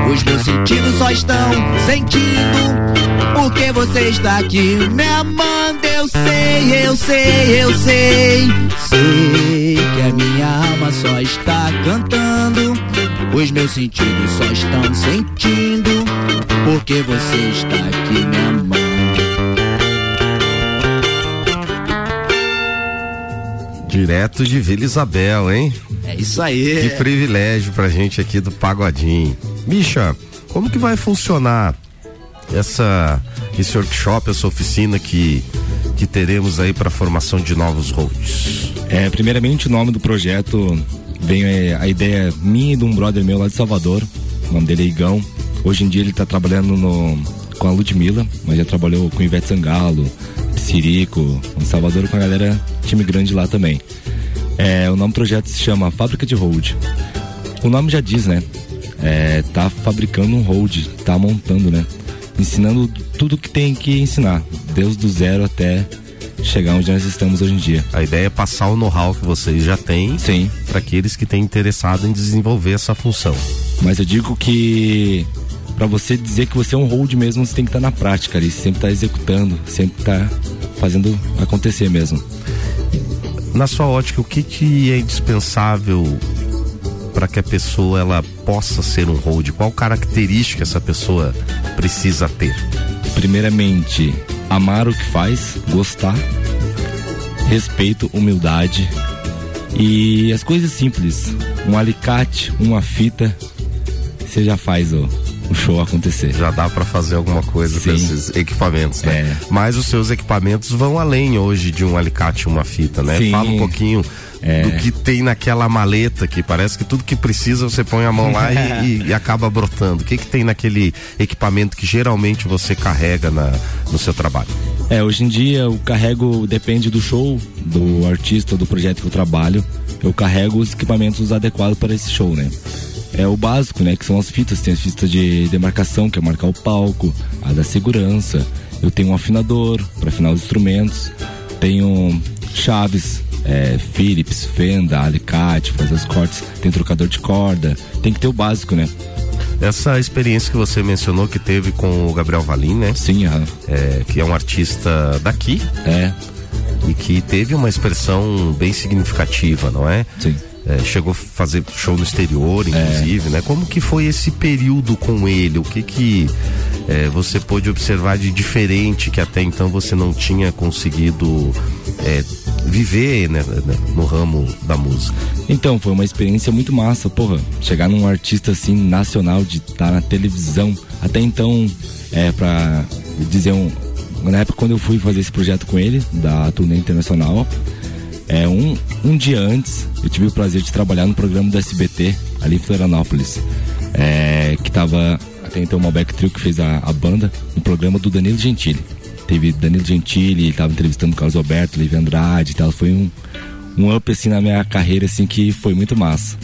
Os meus sentidos só estão sentindo Porque você está aqui me amando. Eu sei, eu sei, eu sei. Sei que a minha alma só está cantando. Os meus sentidos só estão sentindo Porque você está aqui me amando Direto de Vila Isabel, hein? É isso aí. Que privilégio pra gente aqui do Pagodinho. Misha, como que vai funcionar essa esse workshop, essa oficina que que teremos aí para formação de novos roads? É, primeiramente o nome do projeto veio é, a ideia minha e de um brother meu lá de Salvador. O nome dele é Igão. Hoje em dia ele tá trabalhando no, com a Ludmilla, mas já trabalhou com Ivete Sangalo, Sirico, em Salvador com a galera, time grande lá também. É, o nome do projeto se chama Fábrica de Hold. O nome já diz, né? É, tá fabricando um hold, tá montando, né? Ensinando tudo que tem que ensinar, desde do zero até chegar onde nós estamos hoje em dia. A ideia é passar o know-how que vocês já têm Sim. para aqueles que têm interessado em desenvolver essa função. Mas eu digo que para você dizer que você é um hold mesmo, você tem que estar na prática ali, sempre tá executando, sempre tá fazendo acontecer mesmo. Na sua ótica, o que, que é indispensável para que a pessoa ela possa ser um hold? Qual característica essa pessoa precisa ter? Primeiramente, amar o que faz, gostar, respeito, humildade e as coisas simples. Um alicate, uma fita, você já faz o, o show acontecer. Já dá para fazer alguma coisa com Sim. esses equipamentos, né? É. Mas os seus equipamentos vão além hoje de um alicate e uma fita, né? Sim. Fala um pouquinho É. do que tem naquela maleta que parece que tudo que precisa você põe a mão lá e, e- e acaba brotando. O que que tem naquele equipamento que geralmente você carrega na, no seu trabalho? É, hoje em dia eu carrego, depende do show, do artista, do projeto que eu trabalho, eu carrego os equipamentos adequados para esse show, né? É o básico, né? Que são as fitas, tem as fitas de demarcação, que é marcar o palco, a da segurança. Eu tenho um afinador para afinar os instrumentos, tenho chaves, é, Philips, Fenda, alicate, fazer os cortes, tem trocador de corda, tem que ter o básico, né? Essa experiência que você mencionou que teve com o Gabriel Valim, né? Sim, aham. É, que é um artista daqui. É. E que teve uma expressão bem significativa, não é? Sim. É, chegou a fazer show no exterior, inclusive, né? Como que foi esse período com ele? O que que é, você pôde observar de diferente que até então você não tinha conseguido é, viver né, né, no ramo da música? Então, foi uma experiência muito massa, porra. Chegar num artista assim, nacional, de estar na televisão. Até então, é, pra dizer um. Na época quando eu fui fazer esse projeto com ele, da turnê internacional, é, um, um dia antes, eu tive o prazer de trabalhar no programa do SBT, ali em Florianópolis. É, que tava. Até então o Malbec Trio que fez a, a banda, no programa do Danilo Gentili. Teve Danilo Gentili, ele tava entrevistando o Carlos Alberto, Levi Andrade e tal. Foi um, um up assim na minha carreira assim que foi muito massa.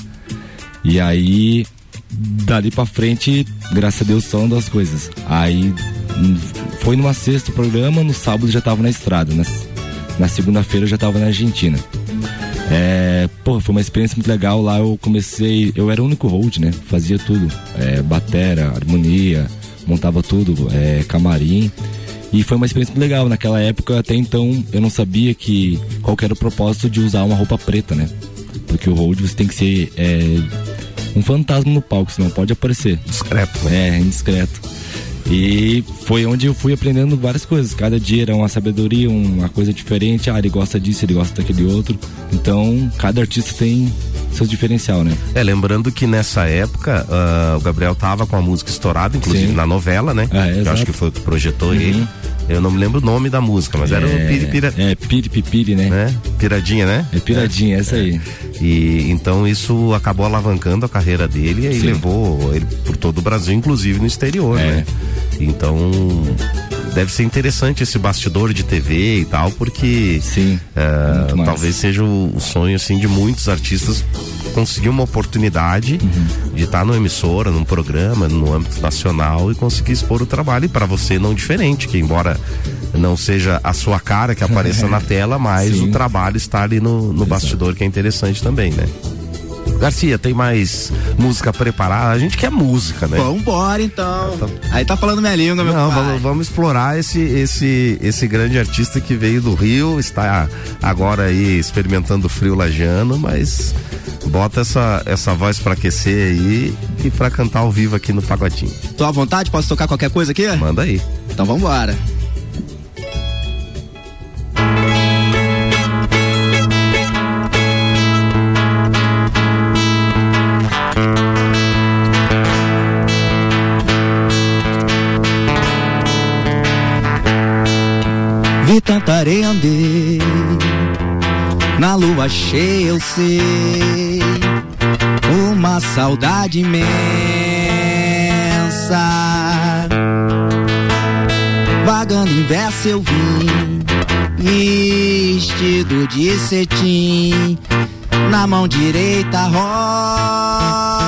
E aí dali pra frente, graças a Deus só andam as coisas. Aí hum, foi numa sexta o programa, no sábado já tava na estrada, na, na segunda-feira eu já tava na Argentina. É, pô, foi uma experiência muito legal. Lá eu comecei, eu era o único hold, né? Fazia tudo, é, batera, harmonia, montava tudo, é, camarim. E foi uma experiência muito legal. Naquela época, até então, eu não sabia que qual era o propósito de usar uma roupa preta, né? Porque o hold você tem que ser é, um fantasma no palco, senão pode aparecer. Discreto, né? É, indiscreto. E foi onde eu fui aprendendo várias coisas. Cada dia era uma sabedoria, uma coisa diferente. Ah, ele gosta disso, ele gosta daquele outro. Então, cada artista tem seu diferencial, né? É, lembrando que nessa época ah, o Gabriel tava com a música estourada, inclusive Sim. na novela, né? Ah, é, eu acho que foi o que projetou Uhum. ele. Eu não me lembro o nome da música, mas era o É, Piripira. É, Piripipiri, né? né? Piradinha, né? É piradinha, essa aí. E então isso acabou alavancando a carreira dele e Sim. levou ele por todo o Brasil, inclusive no exterior, É. né? Então deve ser interessante esse bastidor de TV e tal, porque Sim, é, talvez seja o, o sonho assim de muitos artistas conseguir uma oportunidade Uhum. de estar numa emissora, num programa, no âmbito nacional e conseguir expor o trabalho e para você não diferente, que embora não seja a sua cara que apareça na tela, mas Sim. o trabalho está ali no, no bastidor que é interessante também, né? Garcia, tem mais música preparada? A gente quer música, né? Vambora então. Aí tá falando minha língua, meu Não, vamos, vamos explorar esse, esse, esse grande artista que veio do Rio, está agora aí experimentando o frio lajano, mas bota essa, essa voz pra aquecer aí e pra cantar ao vivo aqui no Pagodinho. Tô à vontade? Posso tocar qualquer coisa aqui? Manda aí. Então vambora. Vi tanta areia andei Na lua cheia eu sei Uma saudade imensa. Vagando em verso eu vim Vestido de cetim Na mão direita rosas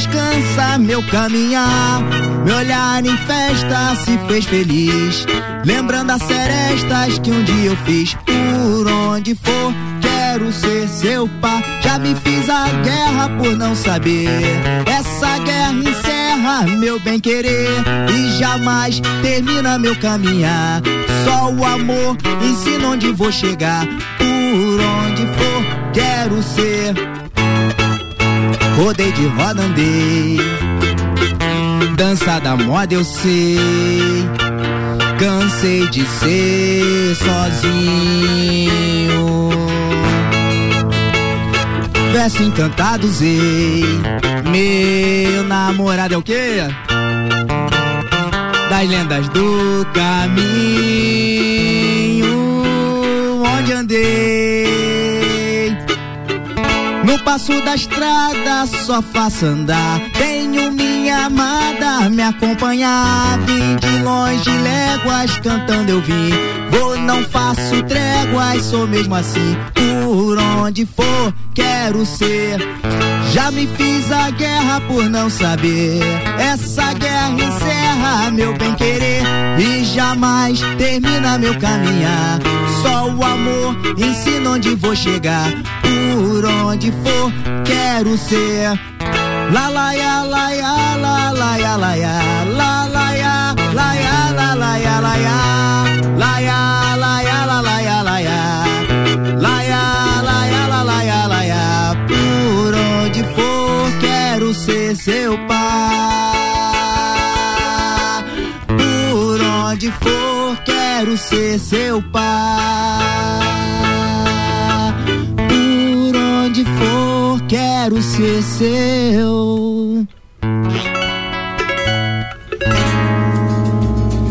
descansa meu caminhar. Meu olhar em festa se fez feliz. Lembrando as serestas que um dia eu fiz. Por onde for, quero ser seu par. Já me fiz a guerra por não saber. Essa guerra encerra meu bem querer. E jamais termina meu caminhar. Só o amor ensina onde vou chegar. Por onde for, quero ser. Rodei de roda, andei. Dança da moda, eu sei. Cansei de ser sozinho. Verso encantado, usei. Meu namorado é o quê? Das lendas do caminho onde andei. Passo da estrada só faço andar. Tenho minha amada me acompanhar. Vim de longe, léguas cantando eu vim. Vou, não faço tréguas, sou mesmo assim. Por onde for, quero ser. Já me fiz a guerra por não saber. Essa guerra encerra meu bem querer e jamais termina meu caminhar. Só o amor ensina onde vou chegar. Por onde for, quero ser. La la ya la ya la la ya la ya la la ya la ya la la ya la ya la ya la ya la la ya la ya la ya la ya la la ya la ya por onde for quero ser seu pai por onde for quero ser seu pai onde for quero ser seu.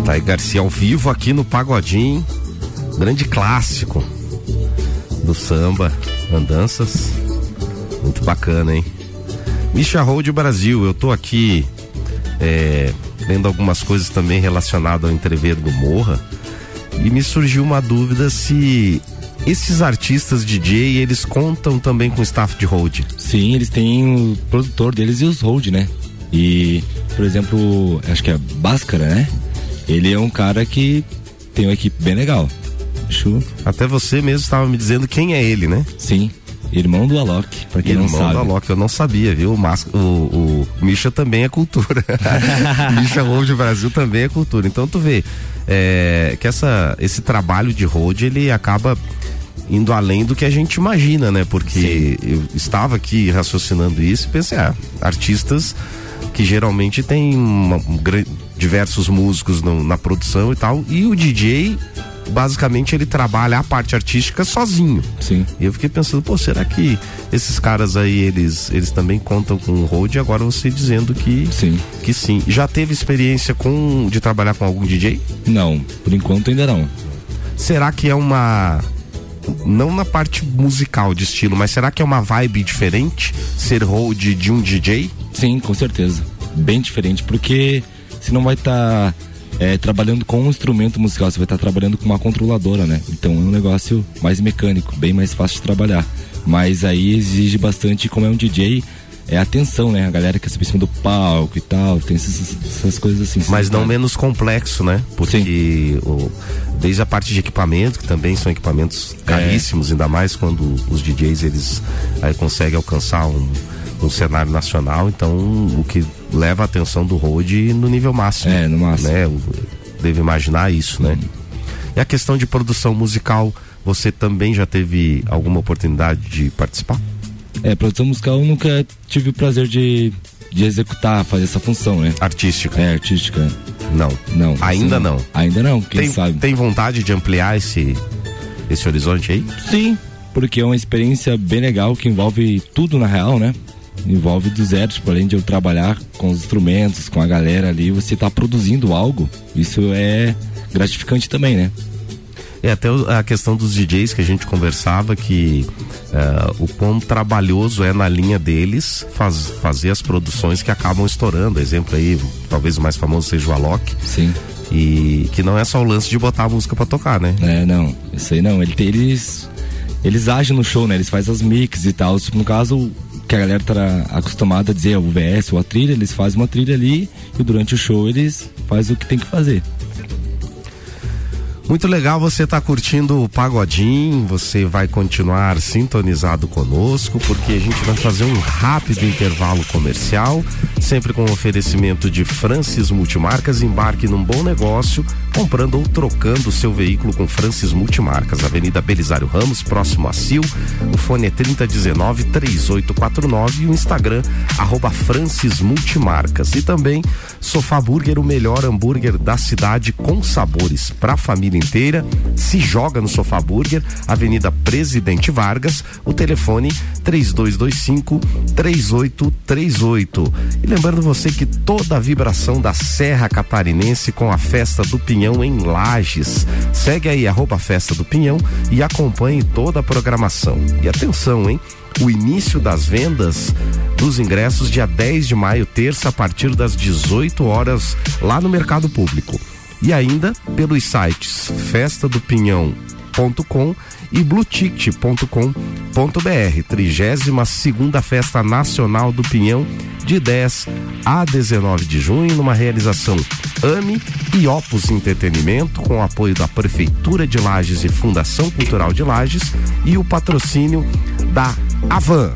Aí Garcia ao vivo aqui no Pagodinho, grande clássico do samba, andanças, muito bacana, hein? Misha Road Brasil, eu tô aqui é, lendo algumas coisas também relacionadas ao entreveiro do Morra e me surgiu uma dúvida se esses artistas DJ eles contam também com staff de hold. Sim, eles têm o produtor deles e os hold, né? E, por exemplo, acho que é Báscara, né? Ele é um cara que tem uma equipe bem legal. Acho... Até você mesmo estava me dizendo quem é ele, né? Sim, irmão do Alok, pra quem Irmão não sabe. do Alok, eu não sabia, viu? O, Mas, o, o Misha também é cultura. Misha Road Brasil também é cultura. Então tu vê é, que essa, esse trabalho de road ele acaba indo além do que a gente imagina, né? Porque eu estava aqui raciocinando isso e pensei, ah, artistas que geralmente têm uma, um diversos músicos no- na produção e tal. E o DJ, basicamente, ele trabalha a parte artística sozinho. Sim. E eu fiquei pensando, pô, será que esses caras aí, eles, eles também contam com o road? E agora você dizendo que sim. que sim. Já teve experiência com de trabalhar com algum DJ? Não, por enquanto ainda não. Será que é uma não na parte musical de estilo, mas será que é uma vibe diferente ser road de um DJ? Sim, com certeza. Bem diferente, porque você não vai estar trabalhando com um instrumento musical, você vai estar trabalhando com uma controladora, né? Então é um negócio mais mecânico, bem mais fácil de trabalhar. Mas aí exige bastante, como é um DJ, é atenção, né? A galera subir em cima do palco e tal, tem essas, essas coisas assim. Mas não menos complexo, né? Porque o- desde a parte de equipamento, que também são equipamentos caríssimos, ainda mais quando os DJs eles aí conseguem alcançar um, um cenário nacional, então o que leva a atenção do road no nível máximo. É, no máximo. Né? Deve imaginar isso, né? E a questão de produção musical, você também já teve alguma oportunidade de participar? É, produção musical eu nunca tive o prazer de, de executar, fazer essa função, né? Artística. É, artística. Não. Não. Ainda assim, não. Ainda não, quem tem, sabe. tem vontade de ampliar esse, esse horizonte aí? Sim, porque é uma experiência bem legal que envolve tudo na real, né? Envolve do zero, tipo, além de eu trabalhar com os instrumentos, com a galera ali, você tá produzindo algo. Isso é gratificante também, né? É até a questão dos DJs que a gente conversava que eh, o quão trabalhoso é na linha deles faz- fazer as produções que acabam estourando. Exemplo aí, talvez o mais famoso seja o Alok. Sim. E que não é só o lance de botar a música pra tocar, né? É, não, isso aí não. Ele tem- eles, eles agem no show, né? Eles fazem as mix e tal. Tipo, no caso, que a galera tá acostumada a dizer o VS ou a trilha, eles fazem uma trilha ali e durante o show eles fazem o que tem que fazer. Muito legal você tá curtindo o Pagodinho, você vai continuar sintonizado conosco, porque a gente vai fazer um rápido intervalo comercial, sempre com oferecimento de Francis Multimarcas, embarque num bom negócio, comprando ou trocando seu veículo com Francis Multimarcas, Avenida Belisário Ramos, próximo a Sil, o fone é 3019 3849 e o Instagram, arroba Francis Multimarcas. E também Sofá Burger, o melhor hambúrguer da cidade com sabores para família inteira. Se joga no Sofá Burger, Avenida Presidente Vargas, o telefone 3225 3838. E lembrando você que toda a vibração da Serra Catarinense com a festa do Pinhão em Lages. Segue aí arroba Festa do Pinhão e acompanhe toda a programação. E atenção, hein? o início das vendas dos ingressos dia 10 de maio, terça, a partir das 18 horas, lá no Mercado Público. E ainda pelos sites festadopinhão.com e blueticket.com.br. 32 segunda Festa Nacional do Pinhão, de 10 a 19 de junho, numa realização AME e Opus Entretenimento, com o apoio da Prefeitura de Lages e Fundação Cultural de Lages e o patrocínio da Avan.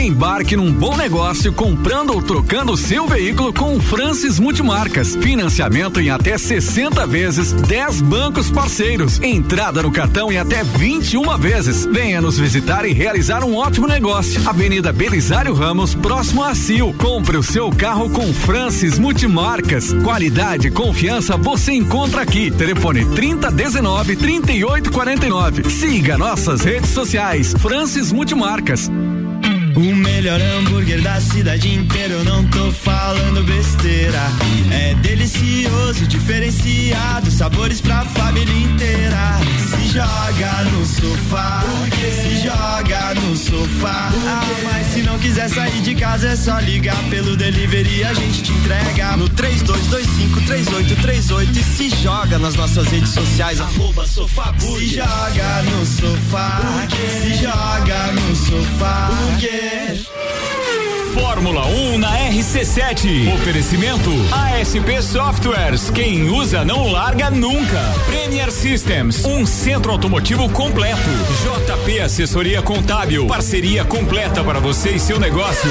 Embarque num bom negócio comprando ou trocando seu veículo com o Francis Multimarcas. Financiamento em até 60 vezes, 10 bancos parceiros. Entrada no cartão em até 21 vezes. Venha nos visitar e realizar um ótimo negócio. Avenida Belisário Ramos, próximo a Sil. Compre o seu carro com Francis Multimarcas. Qualidade e confiança você encontra aqui. Telefone 3019 3849. Siga nossas redes sociais. Francis Multimarcas. O melhor hambúrguer da cidade inteira, eu não tô falando besteira. É delicioso, diferenciado, sabores pra família inteira. Se joga no sofá, se joga no sofá. Ah, mas se não quiser sair de casa, é só ligar pelo delivery, a gente te entrega no 32253838 e se joga nas nossas redes sociais, arroba sofá Se joga no sofá, se joga no sofá. Fórmula 1 na RC7. Oferecimento ASP Softwares. Quem usa não larga nunca. Premier Systems, um centro automotivo completo. JP Assessoria Contábil, parceria completa para você e seu negócio.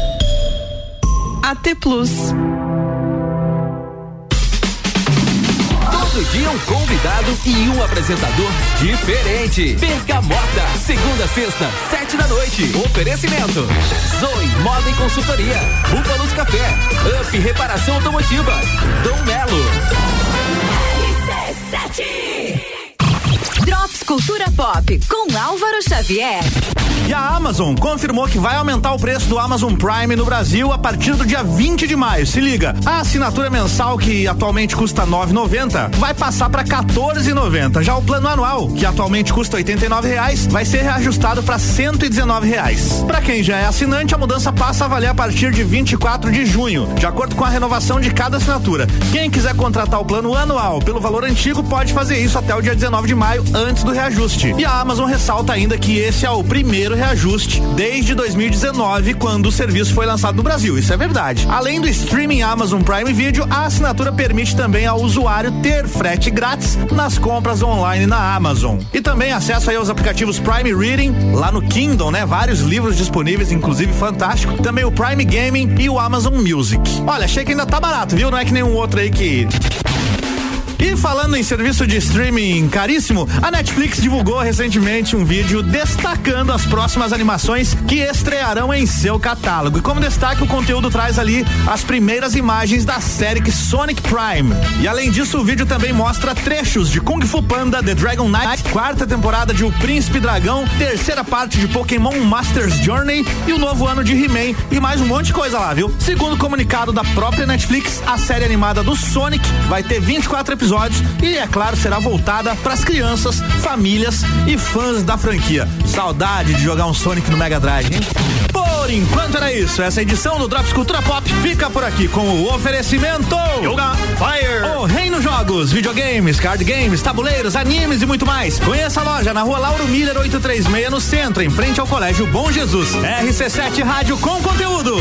AT Plus. Todo dia um convidado e um apresentador diferente. Bergamota, segunda sexta, sete da noite. Oferecimento. Zoe Moda e Consultoria. Búfalos Café. Up Reparação Automotiva. Dom Melo. Drops Cultura Pop com Álvaro Xavier. E a Amazon confirmou que vai aumentar o preço do Amazon Prime no Brasil a partir do dia 20 de maio. Se liga, a assinatura mensal que atualmente custa 9,90 vai passar para 14,90. Já o plano anual, que atualmente custa 89 reais, vai ser reajustado para 119 reais. Para quem já é assinante, a mudança passa a valer a partir de 24 de junho, de acordo com a renovação de cada assinatura. Quem quiser contratar o plano anual pelo valor antigo pode fazer isso até o dia 19 de maio, antes do reajuste. E a Amazon ressalta ainda que esse é o primeiro reajuste desde 2019, quando o serviço foi lançado no Brasil. Isso é verdade. Além do streaming Amazon Prime Video, a assinatura permite também ao usuário ter frete grátis nas compras online na Amazon. E também acesso aí aos aplicativos Prime Reading, lá no Kindle, né? Vários livros disponíveis, inclusive fantástico. Também o Prime Gaming e o Amazon Music. Olha, achei que ainda tá barato, viu? Não é que nenhum outro aí que e falando em serviço de streaming caríssimo, a Netflix divulgou recentemente um vídeo destacando as próximas animações que estrearão em seu catálogo. E como destaque, o conteúdo traz ali as primeiras imagens da série Sonic Prime. E além disso, o vídeo também mostra trechos de Kung Fu Panda, The Dragon Knight, quarta temporada de O Príncipe Dragão, terceira parte de Pokémon Masters Journey e o novo ano de He-Man e mais um monte de coisa lá, viu? Segundo o comunicado da própria Netflix, a série animada do Sonic vai ter 24 episódios e, é claro, será voltada para as crianças, famílias e fãs da franquia. Saudade de jogar um Sonic no Mega Drive, hein? Por enquanto era isso. Essa edição do Drops Cultura Pop fica por aqui com o oferecimento Yoga Fire, o Reino Jogos, videogames, card games, tabuleiros, animes e muito mais. Conheça a loja na rua Lauro Miller 836 no centro, em frente ao Colégio Bom Jesus. RC7 Rádio com conteúdo.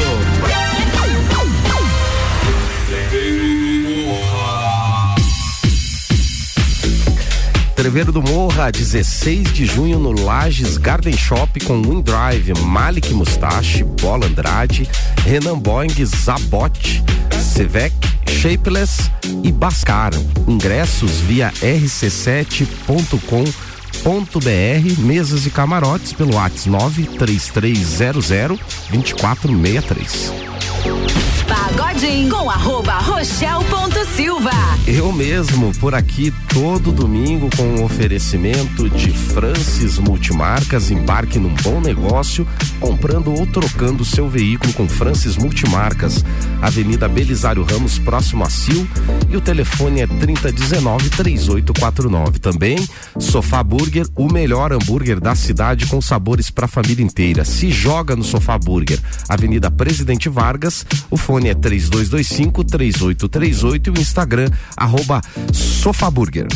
Treveiro do Morra, 16 de junho no Lages Garden Shop com Windrive, Malik Mustache, Bola Andrade, Renan Boing, Zabot, Sevec, Shapeless e Bascar. Ingressos via rc7.com.br, mesas e camarotes pelo WhatsApp 93300 2463. Pagodinho com arroba Rochelle ponto Silva. Eu mesmo, por aqui, todo domingo, com um oferecimento de Francis Multimarcas. Embarque num bom negócio, comprando ou trocando seu veículo com Francis Multimarcas. Avenida Belisário Ramos, próximo a Sil. E o telefone é 3019-3849. Também, Sofá Burger, o melhor hambúrguer da cidade com sabores para a família inteira. Se joga no Sofá Burger. Avenida Presidente Vargas, o fone é 3225-3838 e o Instagram, arroba Sofaburger.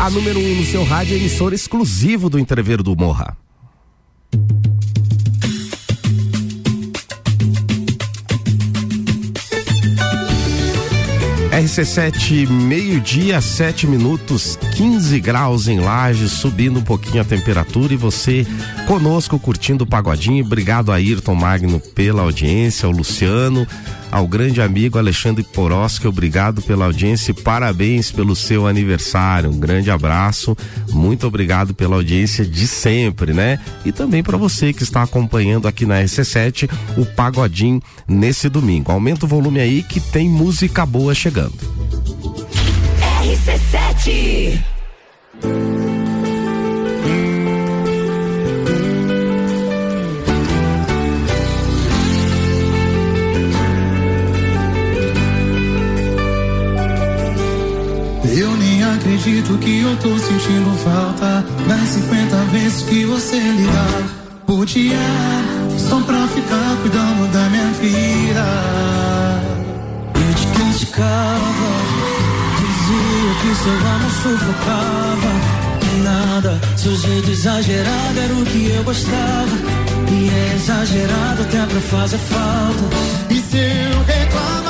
A número 1 um no seu rádio é emissora exclusivo do Entreveiro do Morra. RC7, meio-dia, 7 minutos, 15 graus em Lages, subindo um pouquinho a temperatura e você conosco curtindo o pagodinho. Obrigado a Ayrton Magno pela audiência, ao Luciano, ao grande amigo Alexandre Poroski, obrigado pela audiência e parabéns pelo seu aniversário. Um grande abraço, muito obrigado pela audiência de sempre, né? E também para você que está acompanhando aqui na RC7 o Pagodinho nesse domingo. Aumenta o volume aí que tem música boa chegando. RC7 Eu nem acredito que eu tô sentindo falta das 50 vezes que você ligar por dia só pra ficar cuidando da minha vida. Eu te criticava, dizia que seu amor sufocava. Nada, seu jeito exagerado era o que eu gostava. E é exagerado até pra fazer falta. E se eu reclamar,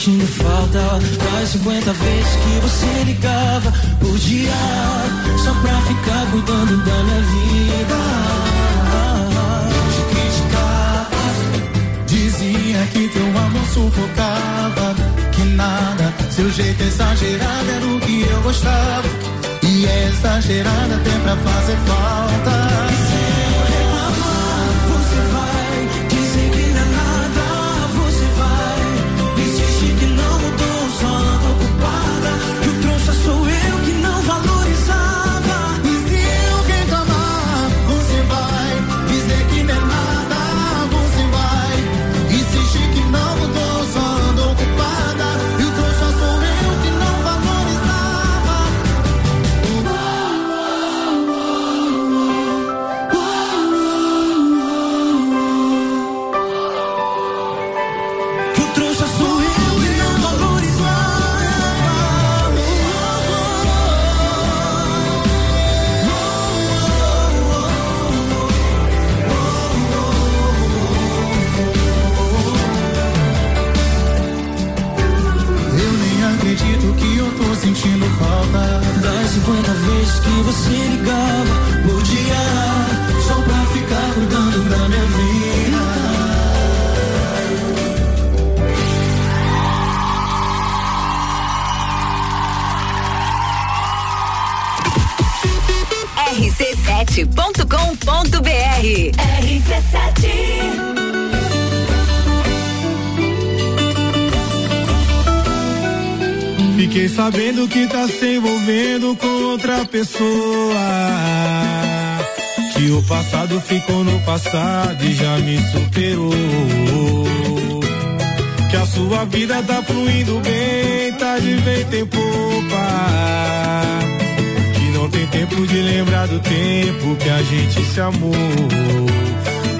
sentindo falta. Das 50 vezes que você ligava. Por dia só pra ficar cuidando da minha vida. te criticava, dizia que teu amor sufocava, que nada, seu jeito exagerado era o que eu gostava, e é exagerado até pra fazer falta. Sabendo que tá se envolvendo com outra pessoa. Que o passado ficou no passado e já me superou. Que a sua vida tá fluindo bem, tá de vento em popa. Que não tem tempo de lembrar do tempo que a gente se amou.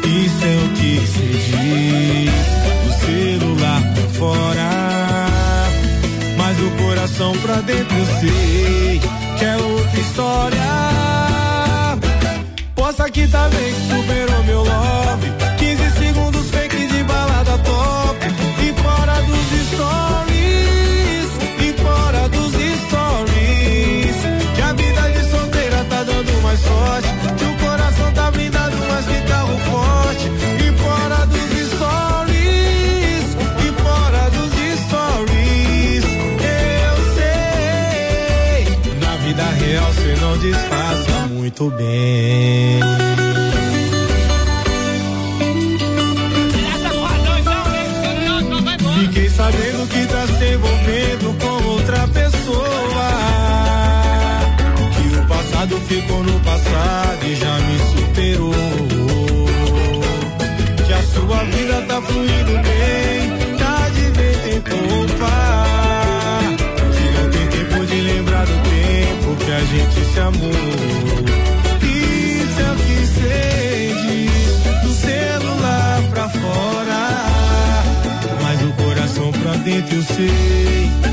Isso é o que se diz do celular pra fora. Coração pra dentro sei que é outra história. Posta que tá bem, superou meu love. 15 segundos fake de balada top. muito bem. Fiquei sabendo que tá se envolvendo com outra pessoa. Que o passado ficou no passado e já me superou. Que a sua vida tá fluindo bem, tá de vez em quando. Ah, que não tem tempo de lembrar do tempo que a gente se amou. Dentro eu sei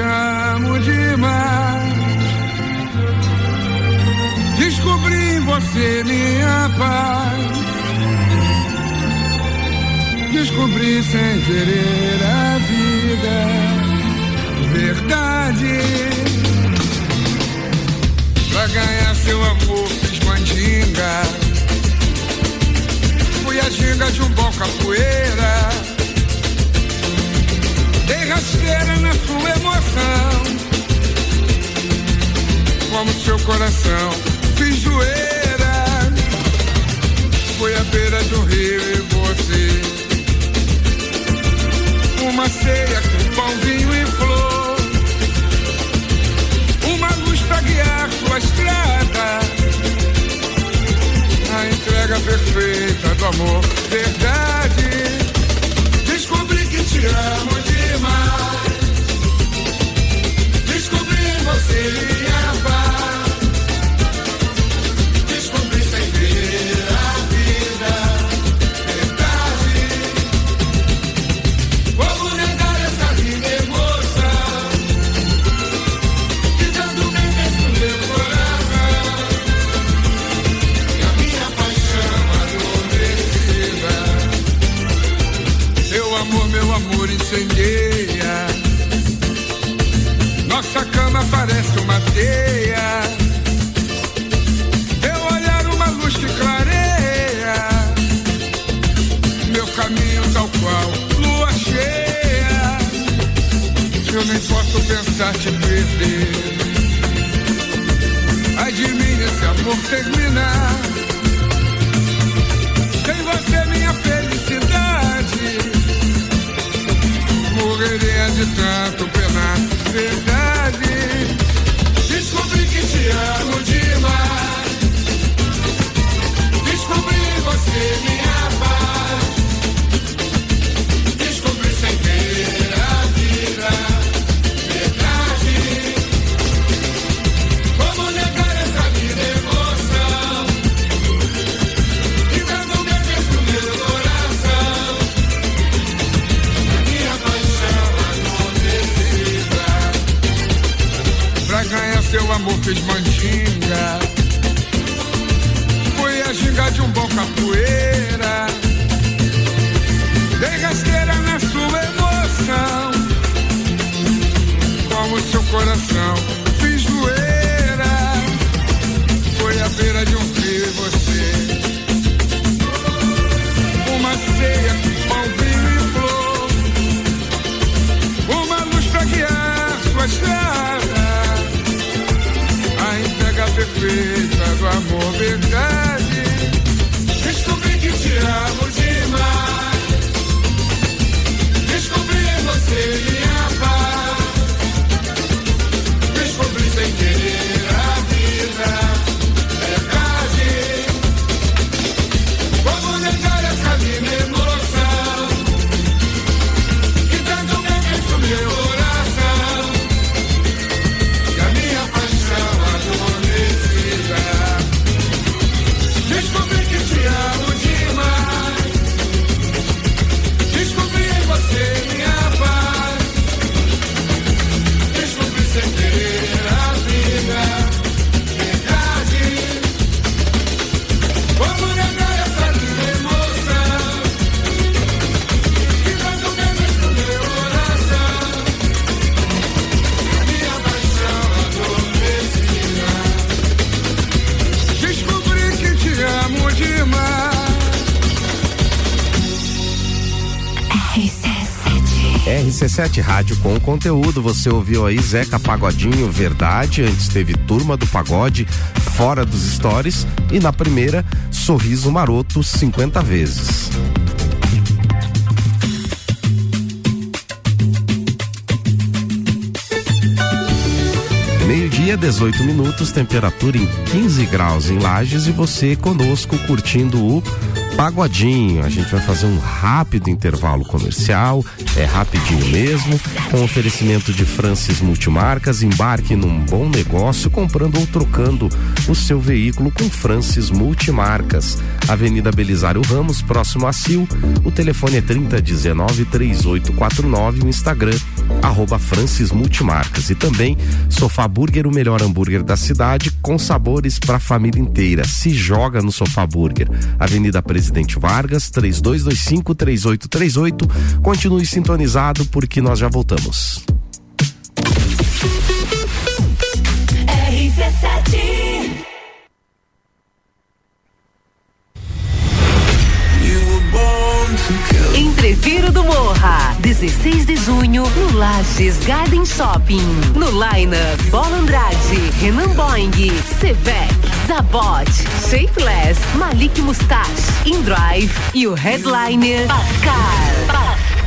te amo demais. Descobri em você minha paz. Descobri sem querer a vida. Verdade. Pra ganhar seu amor fiz mandinga. Fui a ginga de um bom capoeira. Dei rasteira na sua emoção. Como seu coração, fiz. Foi à beira do rio e você. Uma ceia com pão, vinho e flor. Uma luz pra guiar sua estrada. A entrega perfeita do amor, verdade. Descobri que te amo demais. Descobri em você minha Teu olhar uma luz que clareia. Meu caminho tal qual lua cheia. Eu nem posso pensar te perder. Ai de mim esse amor terminar. Sem você minha felicidade. Morreria de tanto penar. Verdade. Te amo demais. Descobri você minha seu amor fiz mandinga. Fui a ginga de um bom capoeira. Dei rasteira na sua emoção. Como seu coração fiz zoeira. Foi à beira de um rio e você. Uma ceia com pão, vinho e flor. Uma luz pra guiar sua estrada. Perfeita do amor, verdade. Descobri que te amo RC7 Rádio com conteúdo. Você ouviu aí Zeca Pagodinho, verdade. Antes teve Turma do Pagode, fora dos stories. E na primeira, Sorriso Maroto, 50 vezes. Meio-dia, 18 minutos, temperatura em 15 graus em Lages e você conosco curtindo o Pagodinho. A gente vai fazer um rápido intervalo comercial, é rapidinho mesmo, com oferecimento de Francis Multimarcas. Embarque num bom negócio comprando ou trocando o seu veículo com Francis Multimarcas. Avenida Belisário Ramos, próximo a Sil. O telefone é 3019 3849, o Instagram arroba Francis Multimarcas. E também Sofá Burger, o melhor hambúrguer da cidade, com sabores para a família inteira. Se joga no Sofá Burger. Avenida Presidente Vargas, 3225 3838. Continue sintonizado porque nós já voltamos. RC7 Entreviro do Morra, 16 de junho, no Lages Garden Shopping. No Line-up, Bola Andrade, Renan Boing, Sevec, Zabot, Shapeless, Malik Mustache, Indrive e o headliner Pascal.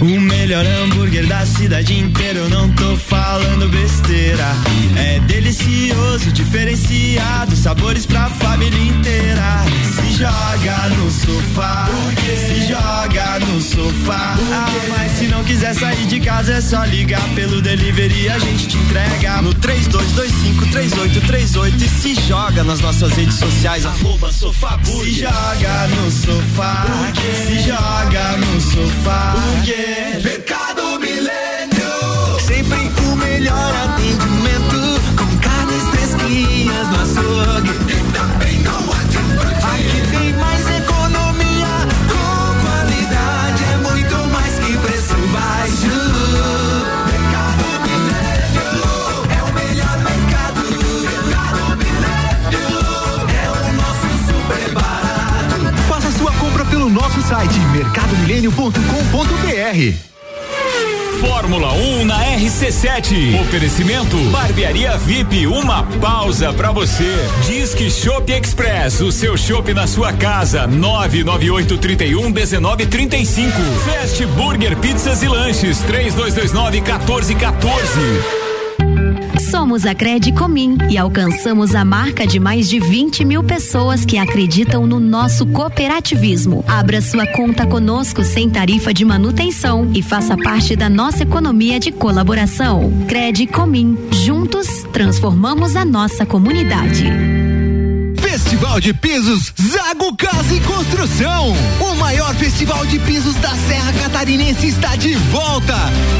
O melhor hambúrguer da cidade inteira, eu não tô falando besteira. É delicioso, diferenciado, sabores pra família inteira. Se joga no sofá, se joga no sofá. Ah, mas se não quiser sair de casa, é só ligar pelo delivery, a gente te entrega no 32253838 e se joga nas nossas redes sociais, arroba sofá Se joga no sofá, se joga no sofá. Mercado Milênio. Sempre o melhor atendimento. mercadomilênio.com.br. Fórmula 1 na RC7. Oferecimento Barbearia VIP, uma pausa pra você. Disque Shop Express, o seu shopping na sua casa. 998 31 19 35. Fast Burger Pizzas e Lanches 3229 1414. Somos a Credicomim e alcançamos a marca de mais de 20 mil pessoas que acreditam no nosso cooperativismo. Abra sua conta conosco sem tarifa de manutenção e faça parte da nossa economia de colaboração. Credicomim. Juntos, transformamos a nossa comunidade. Festival de Pisos Zago Casa e Construção. O maior festival de pisos da Serra Catarinense está de volta.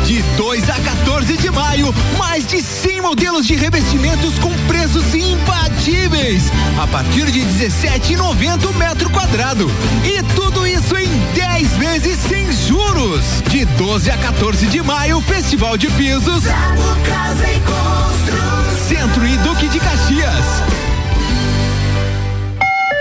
De 2 a 14 de maio, mais de 100 modelos de revestimentos com preços imbatíveis. A partir de 17,90 metro quadrado. E tudo isso em 10 vezes sem juros. De 12 a 14 de maio, Festival de Pisos e. Centro e Duque de Caxias.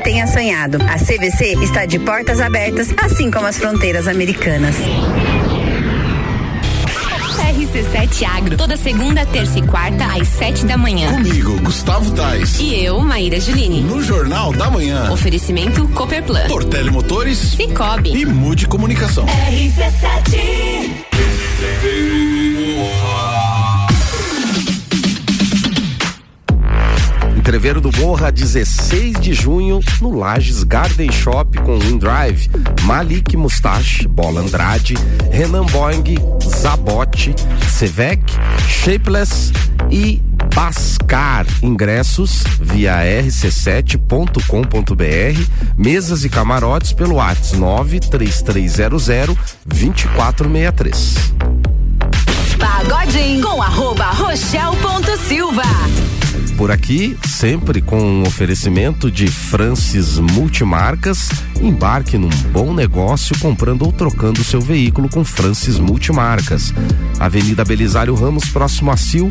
tenha sonhado. A CVC está de portas abertas, assim como as fronteiras americanas. RC7 Agro, toda segunda, terça e quarta, às sete da manhã. Comigo, Gustavo Tais. E eu, Maíra Juline. No Jornal da Manhã. Oferecimento Copperplan. Portele Motores. Cicobi. E Mude Comunicação. RC7 Entreveiro do Morra, 16 de junho, no Lages Garden Shop com Windrive, Malik Mustache, Bola Andrade, Renan Boing, Zabote, Sevec, Shapeless e Bascar ingressos via rc7.com.br, mesas e camarotes pelo WhatsApp 93300 2463. Pagodinho com arroba rochel.silva. Por aqui, sempre com um oferecimento de Francis Multimarcas. Embarque num bom negócio comprando ou trocando seu veículo com Francis Multimarcas. Avenida Belisário Ramos, próximo a Sil.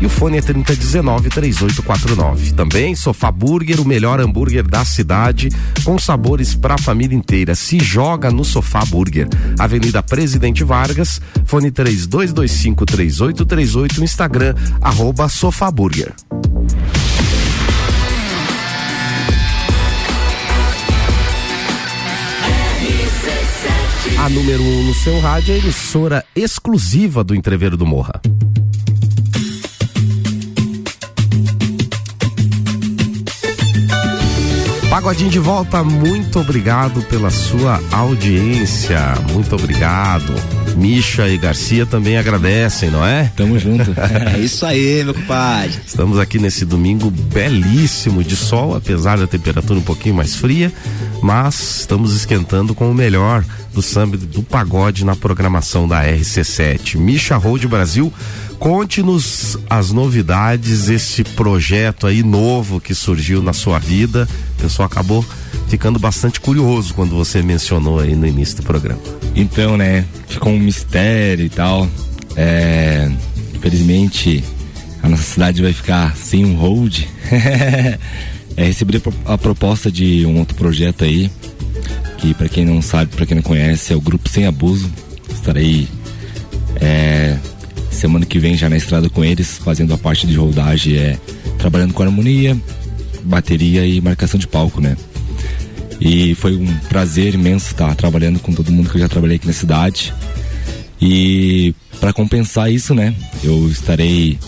E o fone é 3019-3849. Também Sofá Burger, o melhor hambúrguer da cidade, com sabores para a família inteira. Se joga no Sofá Burger. Avenida Presidente Vargas, fone 32253838, Instagram, arroba Sofá Burger. A número 1 um no seu rádio é a emissora exclusiva do Entreveiro do Morra. Pagodinho de volta, muito obrigado pela sua audiência. Muito obrigado. Misha e Garcia também agradecem, não é? Tamo junto. É isso aí, meu compadre. Estamos aqui nesse domingo belíssimo de sol, apesar da temperatura um pouquinho mais fria, mas estamos esquentando com o melhor do samba do pagode na programação da RC7. Misha Road Brasil, conte-nos as novidades, esse projeto aí novo que surgiu na sua vida. O pessoal acabou ficando bastante curioso quando você mencionou aí no início do programa. Então, né, ficou um mistério e tal. É, infelizmente, a nossa cidade vai ficar sem um hold. é, recebi a pro- a proposta de um outro projeto aí, que para quem não sabe, para quem não conhece, é o Grupo Sem Abuso. Estarei é, semana que vem já na estrada com eles, fazendo a parte de holdagem, é, trabalhando com harmonia, bateria e marcação de palco, né? E foi um prazer imenso estar trabalhando com todo mundo que eu já trabalhei aqui na cidade. E para compensar isso, né, eu estarei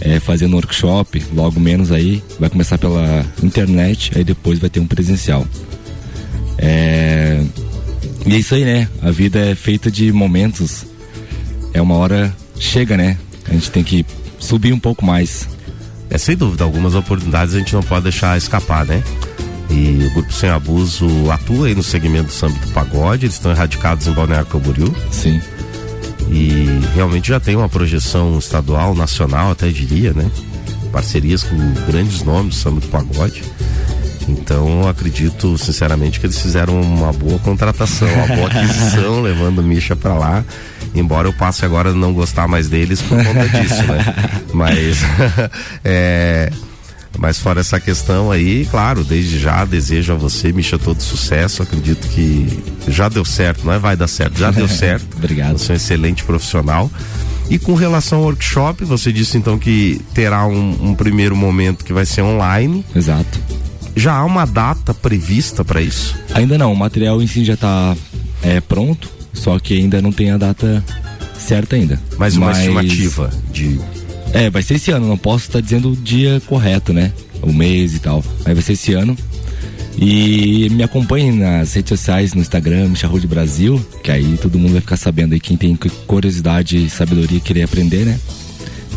é, fazendo workshop, logo menos aí, vai começar pela internet, aí depois vai ter um presencial. É, e é isso aí, né? A vida é feita de momentos. É uma hora chega, né? A gente tem que subir um pouco mais. É sem dúvida, algumas oportunidades a gente não pode deixar escapar, né? E o Grupo Sem Abuso atua aí no segmento do samba do pagode, eles estão erradicados em Balneário Camboriú. Sim. E realmente já tem uma projeção estadual, nacional, até diria, né? Parcerias com grandes nomes do samba do pagode. Então eu acredito sinceramente que eles fizeram uma boa contratação, uma boa aquisição, levando o Misha pra lá. Embora eu passe agora a não gostar mais deles por conta disso, né? Mas é, mas fora essa questão aí, claro, desde já desejo a você, Misha, todo sucesso. Acredito que já deu certo, não é? Vai dar certo, já deu certo. Obrigado. Você é um excelente profissional. E com relação ao workshop, você disse então que terá um, um primeiro momento que vai ser online. Exato. Já há uma data prevista para isso? Ainda não, o material em si já tá é, pronto, só que ainda não tem a data certa ainda. Mas uma estimativa de. É, vai ser esse ano, não posso estar dizendo o dia correto, né? O mês e tal. Mas vai ser esse ano. E me acompanhe nas redes sociais, no Instagram, Micha Road Brasil, que aí todo mundo vai ficar sabendo aí quem tem curiosidade e sabedoria querer aprender, né?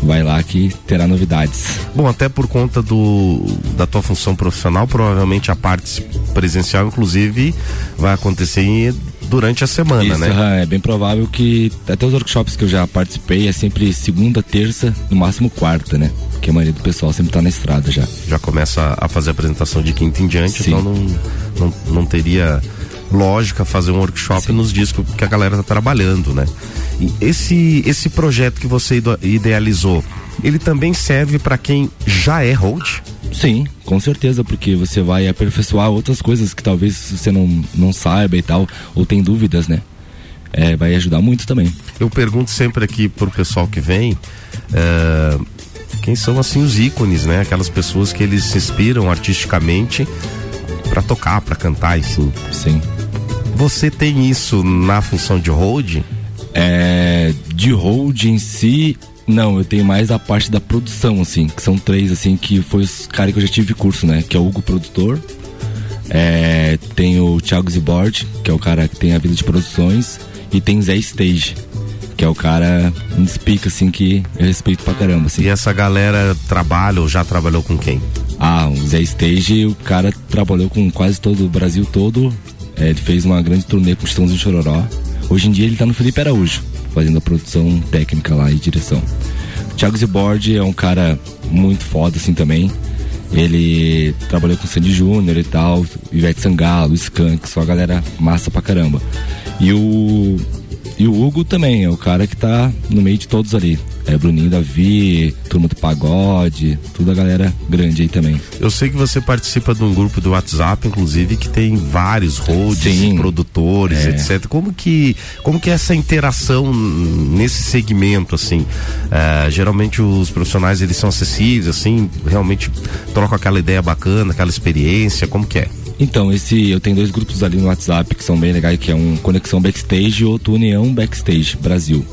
Vai lá que terá novidades. Bom, até por conta do da tua função profissional, provavelmente a parte presencial, inclusive, vai acontecer em- durante a semana, Isso, né? é bem provável que até os workshops que eu já participei é sempre segunda, terça, no máximo quarta, né? Porque a maioria do pessoal sempre tá na estrada já. Já começa a fazer a apresentação de quinta em diante, então não, não, não teria lógica fazer um workshop nos dias que a galera tá trabalhando, né? E esse, esse projeto que você idealizou, ele também serve para quem já é hold? Sim, com certeza, porque você vai aperfeiçoar outras coisas que talvez você não, não saiba e tal, ou tem dúvidas, né? É, vai ajudar muito também. Eu pergunto sempre aqui pro pessoal que vem, eh, quem são assim os ícones, né? Aquelas pessoas que eles se inspiram artisticamente para tocar, para cantar, enfim. Sim. Você tem isso na função de hold? É, de hold em si, não, eu tenho mais a parte da produção, assim, que são três, assim, que foi os caras que eu já tive curso, né? Que é o Hugo Produtor, é, tem o Thiago Zibord, que é o cara que tem a vida de produções, e tem Zé Stage, que que é o cara um despica, assim, que eu respeito pra caramba, assim. E essa galera trabalha ou já trabalhou com quem? Ah, o Zé Stage, o cara trabalhou com quase todo o Brasil todo. É, ele fez uma grande turnê com Estãozinho Chororó. Hoje em dia ele tá no Felipe Araújo, fazendo a produção técnica lá e direção. O Thiago Zibord é um cara muito foda, assim, também. Ele trabalhou com Sandy Júnior e tal, Ivete Sangalo, Skank, só a galera massa pra caramba. E o, e o Hugo também, é o cara que tá no meio de todos ali. É Bruninho Davi, Turma do Pagode, toda a galera grande aí também. Eu sei que você participa de um grupo do WhatsApp, inclusive, que tem vários holds, Sim. produtores, É. etc. Como que, como que é essa interação nesse segmento, assim? É, geralmente os profissionais, eles são acessíveis, assim, realmente trocam aquela ideia bacana, aquela experiência, como que é? Então, esse eu tenho dois grupos ali no WhatsApp que são bem legais, que é um Conexão Backstage e outro União Backstage Brasil.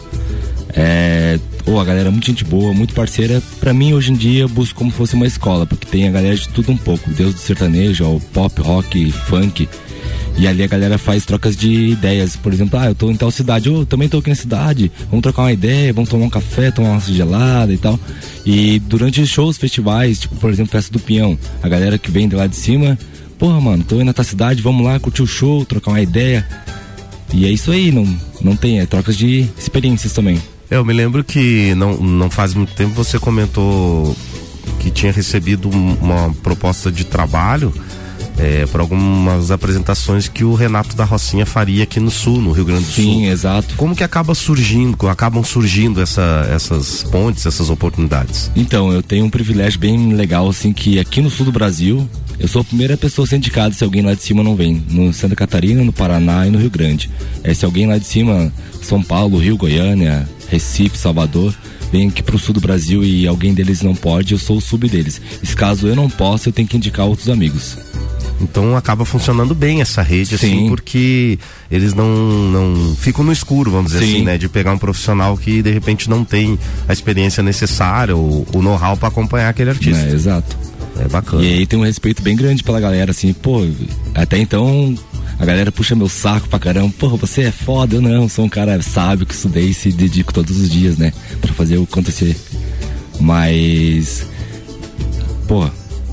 É, pô, a galera é muito gente boa, muito parceira. Pra mim, hoje em dia, busco como se fosse uma escola, porque tem a galera de tudo um pouco, desde o sertanejo ao pop, rock, funk. E ali a galera faz trocas de ideias. Por exemplo, ah, eu tô em tal cidade, eu também tô aqui na cidade, vamos trocar uma ideia, vamos tomar um café, tomar uma gelada e tal. E durante os shows, festivais, tipo, por exemplo, Festa do Pinhão, a galera que vem de lá de cima, porra, mano, tô indo na tua cidade, vamos lá curtir o show, trocar uma ideia. E é isso aí, não, não tem, é trocas de experiências também. Eu me lembro que não, não faz muito tempo você comentou que tinha recebido um- uma proposta de trabalho para algumas apresentações que o Renato da Rocinha faria aqui no Sul, no Rio Grande do Sul. Sim, exato. Como que acaba surgindo, acabam surgindo essa- essas pontes, essas oportunidades? Então, eu tenho um privilégio bem legal, assim, que aqui no sul do Brasil, eu sou a primeira pessoa a ser indicada se alguém lá de cima não vem. No Santa Catarina, no Paraná e no Rio Grande. É, se alguém lá de cima, São Paulo, Rio, Goiânia, Recife, Salvador, vem aqui pro sul do Brasil e alguém deles não pode, eu sou o sub deles. Se caso eu não possa, eu tenho que indicar outros amigos. Então acaba funcionando bem essa rede, assim, Sim. porque eles não, não ficam no escuro, vamos dizer Sim. assim, né? De pegar um profissional que de repente não tem a experiência necessária ou o know-how para acompanhar aquele artista. É, exato. É bacana. E aí tem um respeito bem grande pela galera, assim, pô, até então a galera puxa meu saco pra caramba, pô, você é foda, eu não, sou um cara sábio que estudei e se dedico todos os dias, né, pra fazer o acontecer. Mas, pô,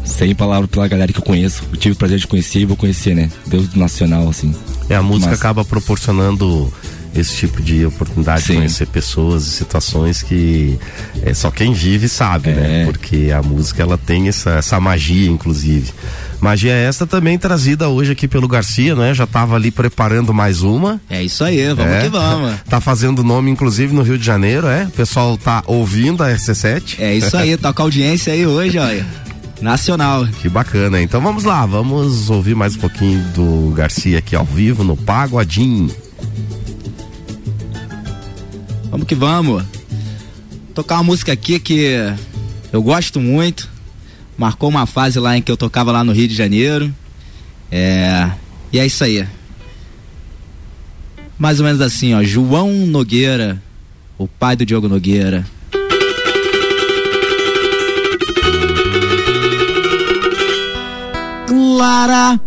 sem palavras pela galera que eu conheço, eu tive o prazer de conhecer e vou conhecer, né, Deus do nacional, assim. É, a música Mas- acaba proporcionando esse tipo de oportunidade de Sim. conhecer pessoas e situações que é, só quem vive sabe, né? É. Porque a música ela tem essa, essa magia, inclusive. Magia esta também trazida hoje aqui pelo Garcia, né? Já tava ali preparando mais uma. É isso aí, vamos É. que vamos. Tá fazendo nome, inclusive, no Rio de Janeiro, é? O pessoal tá ouvindo a RC7. É isso aí, toca audiência aí hoje, olha. Nacional. Que bacana. Então vamos lá, vamos ouvir mais um pouquinho do Garcia aqui ao vivo no Pagodinho. Vamos que vamos. Tocar uma música aqui que eu gosto muito. Marcou uma fase lá em que eu tocava lá no Rio de Janeiro. É. E é isso aí. Mais ou menos assim, ó. João Nogueira, o pai do Diogo Nogueira. Clara,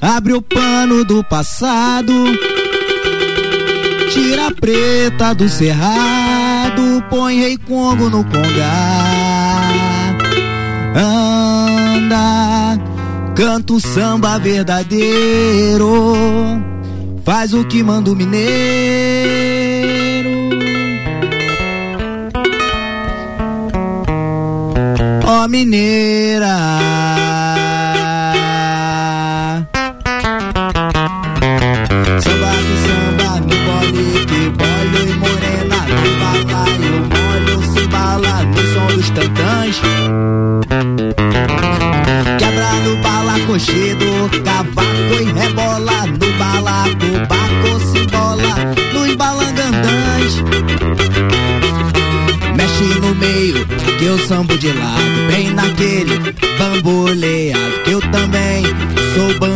abre o pano do passado. Tira a preta do cerrado, põe Rei Congo no congá. Anda, canta o samba verdadeiro, faz o que manda o mineiro. Ó mineira. Coxido, cavaco e rebola no balaco, baco se bola nos balangandãs. Mexe no meio, que eu sambo de lado, bem naquele bamboleado, que eu também sou bam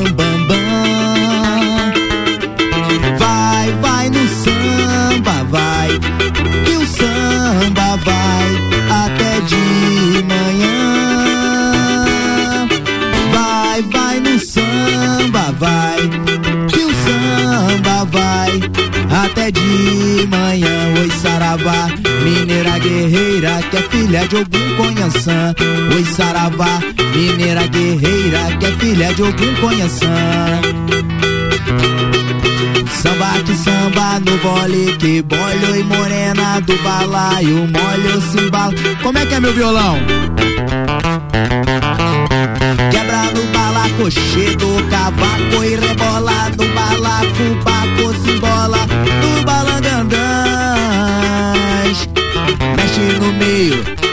até de manhã. saravá, mineira guerreira, que é filha de Ogum Conhaçã. Oi, saravá, mineira guerreira, que é filha de Ogum Conhaçã. Samba que samba no bole que bolho e morena do balaio molho cimbalo. Como é que é meu violão? Quebra no balacochê do cavaco e rebola no balaco, baco, simbola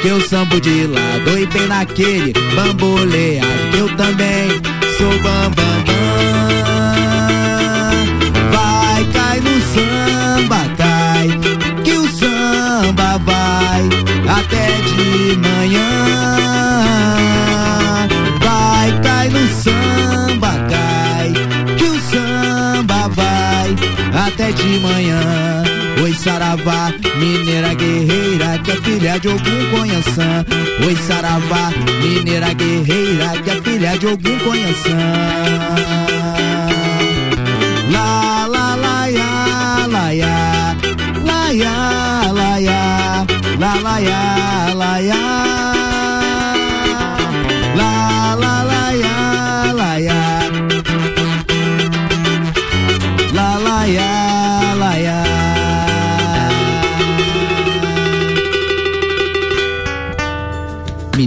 que eu sambo de lado e bem naquele bamboleado que eu também sou bambambam. Vai, cai no samba, cai, que o samba vai até de manhã. Vai, cai no samba, cai, que o samba vai até de manhã. Oi, saravá, mineira guerreira, que é filha de Ogum Conhaçã. Oi, saravá, mineira guerreira, que é filha de Ogum Conhaçã. La la la ya la ya la ya la ya la la ya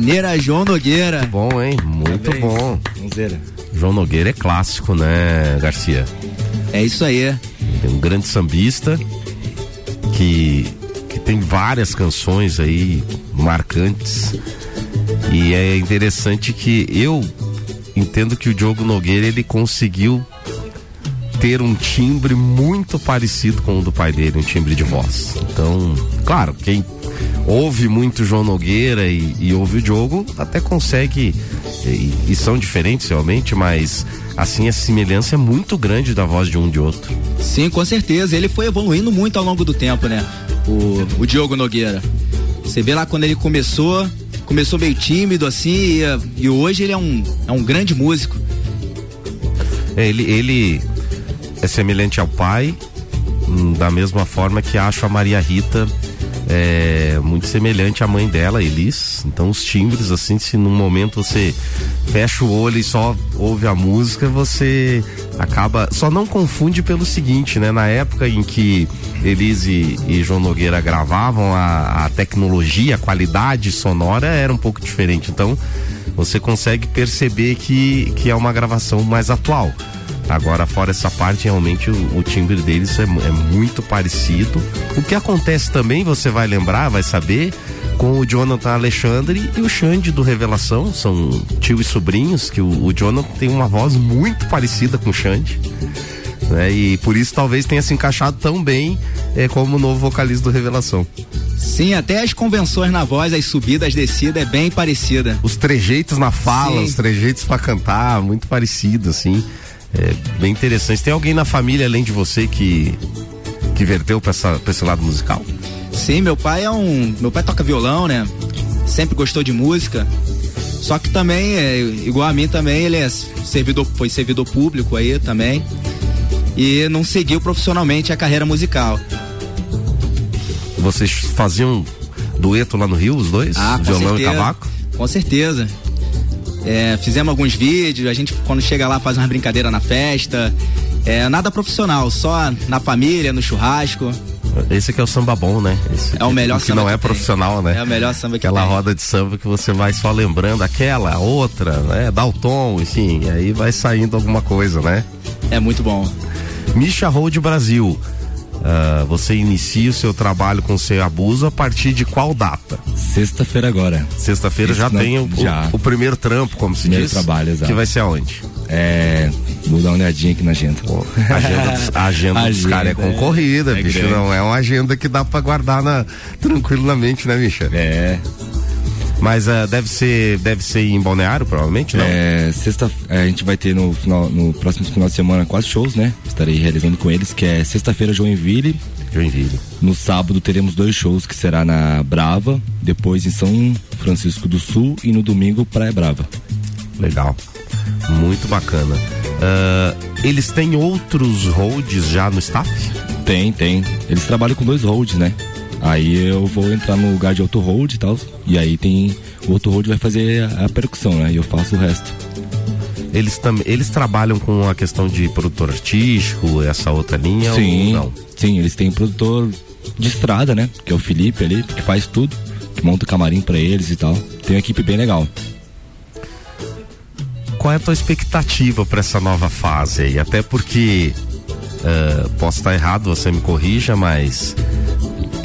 Mineira João Nogueira. Muito bom, hein? Muito Parabéns. bom. João Nogueira é clássico, né, Garcia? É isso aí. Tem um grande sambista que, que tem várias canções aí marcantes. E é interessante que eu entendo que o Diogo Nogueira ele conseguiu ter um timbre muito parecido com o do pai dele, um timbre de voz. Então, claro, quem ouve muito João Nogueira e, e ouve o Diogo até consegue e, e são diferentes realmente, mas assim a semelhança é muito grande da voz de um de outro. Sim, com certeza. Ele foi evoluindo muito ao longo do tempo, né? O, o Diogo Nogueira. Você vê lá quando ele começou, começou meio tímido assim, e, e hoje ele é um, é um grande músico. É, Ele, ele é semelhante ao pai, hum, da mesma forma que acho a Maria Rita é, muito semelhante à mãe dela, Elis. Então os timbres, assim, se num momento você fecha o olho e só ouve a música, você acaba. Só não confunde pelo seguinte, né? Na época em que Elis e, e João Nogueira gravavam, a, a tecnologia, a qualidade sonora era um pouco diferente. Então você consegue perceber que, que é uma gravação mais atual. Agora, fora essa parte, realmente o, o timbre deles é, é muito parecido. O que acontece também, você vai lembrar, vai saber, com o Jonathan Alexandre e o Xande do Revelação. São tio e sobrinhos, que o, o Jonathan tem uma voz muito parecida com o Xande. Né? E por isso talvez tenha se encaixado tão bem eh, como o novo vocalista do Revelação. Sim, até as convenções na voz, as subidas, descidas, é bem parecida. Os trejeitos na fala, Sim. os trejeitos pra cantar, muito parecido, assim. É bem interessante. Tem alguém na família, além de você, que, que verteu pra, essa, pra esse lado musical? Sim, meu pai é um. Meu pai toca violão, né? Sempre gostou de música. Só que também, é, igual a mim também, ele é servidor, foi servidor público aí também. E não seguiu profissionalmente a carreira musical. Vocês faziam dueto lá no Rio, os dois? Ah, com Violão certeza. e cavaco? Com certeza. É, fizemos alguns vídeos, a gente quando chega lá faz umas brincadeiras na festa. É, nada profissional, só na família, no churrasco. Esse aqui é o samba bom, né? Esse É o melhor que samba não que é tem. profissional, né? É o melhor samba que Aquela tem. roda de samba que você vai só lembrando aquela, outra, né? Dá o tom, enfim, e aí vai saindo alguma coisa, né? É muito bom. Misha Road Brasil. Ah, você inicia o seu trabalho com o seu abuso a partir de qual data? Sexta-feira agora. Sexta-feira já não- tem o, o- já. o primeiro trampo, como se Primeiro diz. trabalho, exato. Que vai ser aonde? É. Vou dar uma olhadinha aqui na agenda. A agenda dos, a agenda dos caras é concorrida, é bicho. grande. Não é uma agenda que dá pra guardar na, tranquilo na mente, né, Misha? É. Mas ah, deve ser deve ser em Balneário, provavelmente, não? É, sexta, é, a gente vai ter no, final, no próximo final de semana quatro shows, né? Estarei realizando com eles, que é sexta-feira Joinville. Joinville. No sábado teremos dois shows, que será na Brava, depois em São Francisco do Sul e no domingo Praia Brava. Legal. Muito bacana. Ah, eles têm outros holds já no staff? Tem, tem. Eles trabalham com dois holds, né? Aí eu vou entrar no lugar de auto hold e tal. E aí tem. O auto hold vai fazer a, a percussão, né? E eu faço o resto. Eles, tam, eles trabalham com a questão de produtor artístico, essa outra linha Sim, ou não? sim, eles têm um produtor de estrada, né? Que é o Felipe ali, que faz tudo, que monta o camarim pra eles e tal. Tem uma equipe bem legal. Qual é a tua expectativa para essa nova fase aí? Até porque eh, posso estar errado, você me corrija, mas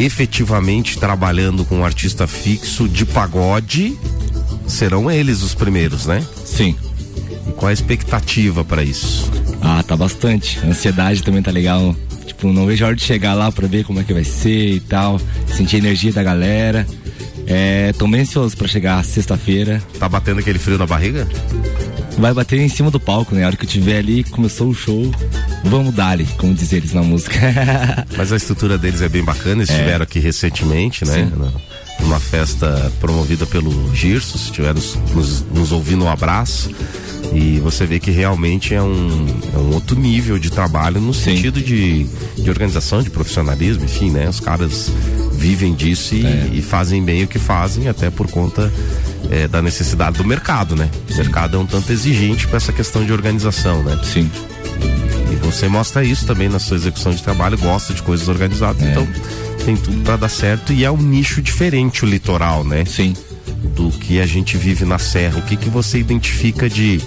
efetivamente trabalhando com um artista fixo de pagode serão eles os primeiros, né? Sim. E qual a expectativa para isso? Ah, tá bastante. A ansiedade também tá legal. Tipo, não vejo a hora de chegar lá pra ver como é que vai ser e tal. Sentir a energia da galera. É, tô bem ansioso pra chegar sexta-feira. Tá batendo aquele frio na barriga? Vai bater em cima do palco, né? A hora que eu tiver ali, começou o show, vamos dar como diz eles na música. Mas a estrutura deles é bem bacana, eles É. estiveram aqui recentemente, né? Sim. Numa festa promovida pelo Girso, se estiver nos, nos, nos ouvindo, um abraço. E você vê que realmente é um, é um outro nível de trabalho no sentido de, de organização, de profissionalismo, enfim, né? Os caras vivem disso e, É. e fazem bem o que fazem, até por conta eh, da necessidade do mercado, né? O mercado é um tanto exigente para essa questão de organização, né? Sim. E você mostra isso também na sua execução de trabalho, gosta de coisas organizadas, então tem tudo para dar certo e é um nicho diferente o litoral, né? Sim. Do que a gente vive na serra. O que que você identifica de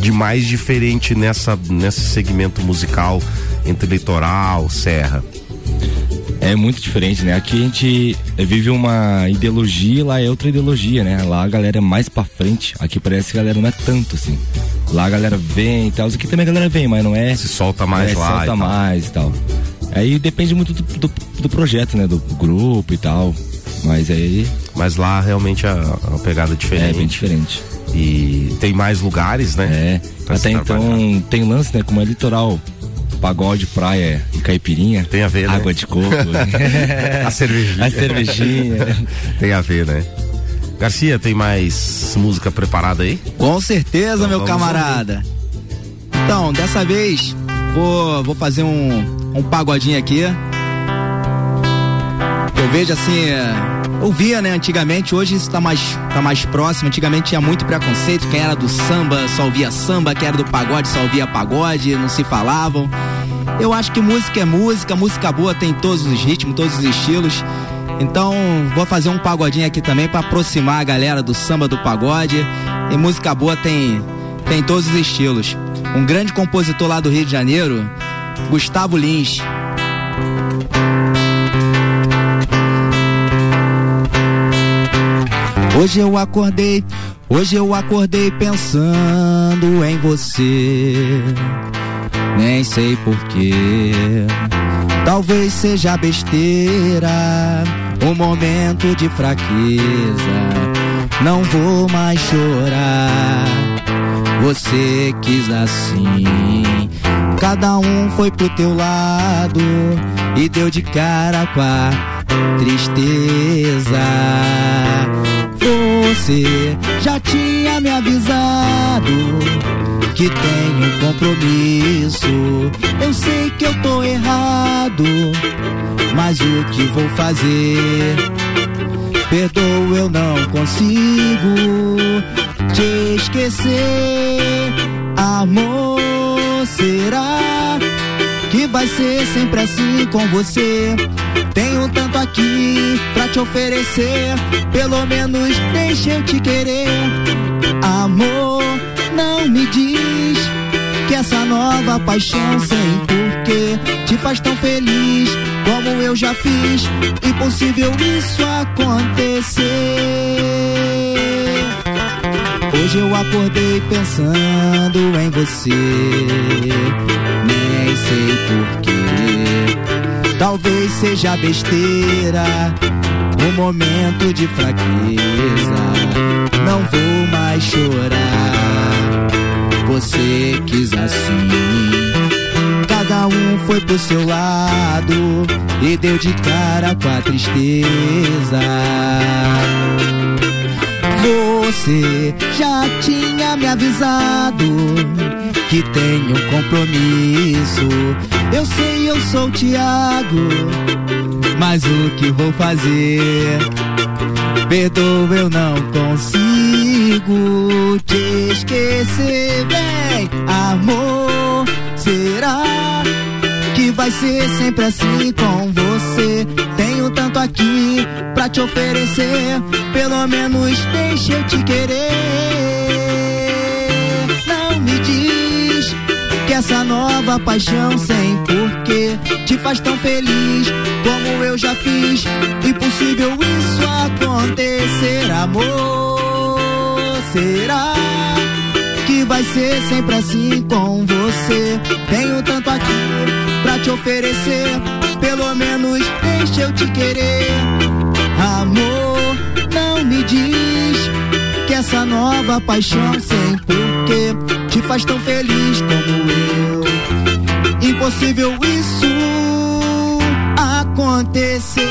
de mais diferente nessa nesse segmento musical entre litoral, serra? É muito diferente, né? Aqui a gente vive uma ideologia, lá é outra ideologia, né? Lá a galera é mais pra frente, aqui parece que a galera não é tanto assim. Lá a galera vem e tal, aqui também a galera vem, mas não é. Se solta mais é, lá Solta e mais e tal. Aí depende muito do, do, do projeto, né? Do grupo e tal. Mas aí. Mas lá realmente a, a pegada é diferente. É bem diferente. E tem mais lugares, né? É. Pra Até então tem lance, né? Como é litoral. Pagode, praia e caipirinha. Tem a ver, né? Água de coco. a cervejinha. A cervejinha. tem a ver, né? Garcia, tem mais música preparada aí? Com certeza, meu vamos camarada. Então, dessa vez, vou, vou fazer um, um pagodinho aqui. Eu vejo assim, é, eu via, né, antigamente, hoje isso tá mais, tá mais próximo. Antigamente tinha muito preconceito, quem era do samba só ouvia samba, quem era do pagode só ouvia pagode, não se falavam. Eu acho que música é música, música boa tem todos os ritmos, todos os estilos. Então, vou fazer um pagodinho aqui também para aproximar a galera do samba do pagode. E música boa tem tem todos os estilos. Um grande compositor lá do Rio de Janeiro, Gustavo Lins. Hoje eu acordei, hoje eu acordei pensando em você. Nem sei porquê. Talvez seja besteira, um momento de fraqueza. Não vou mais chorar. Você quis assim. Cada um foi pro teu lado e deu de cara com a tristeza. Você já tinha me avisado que tenho compromisso. Eu sei que eu tô errado, mas o que vou fazer? Perdoa, eu não consigo te esquecer. Amor, será que vai ser sempre assim com você? Tenho tanto aqui pra te oferecer, pelo menos deixa eu te querer. Amor, não me diz que essa nova paixão sem porquê te faz tão feliz como eu já fiz. Impossível isso acontecer. Hoje eu acordei pensando em você, sei porquê. Talvez seja besteira, um momento de fraqueza. Não vou mais chorar. Você quis assim. Cada um foi pro seu lado e deu de cara com a tristeza. Você já tinha me avisado que tenho um compromisso. Eu sei, eu sou o. Mas o que vou fazer? Perdoa, eu não consigo te esquecer, bem, amor. Será vai ser sempre assim com você? Tenho tanto aqui pra te oferecer, pelo menos deixa eu te querer. Não me diz que essa nova paixão sem porquê te faz tão feliz como eu já fiz. Impossível isso acontecer, amor. Será que vai ser sempre assim com você? Tenho tanto aqui te oferecer, pelo menos deixa eu te querer. Amor, não me diz que essa nova paixão sem porquê te faz tão feliz como eu. Impossível isso acontecer.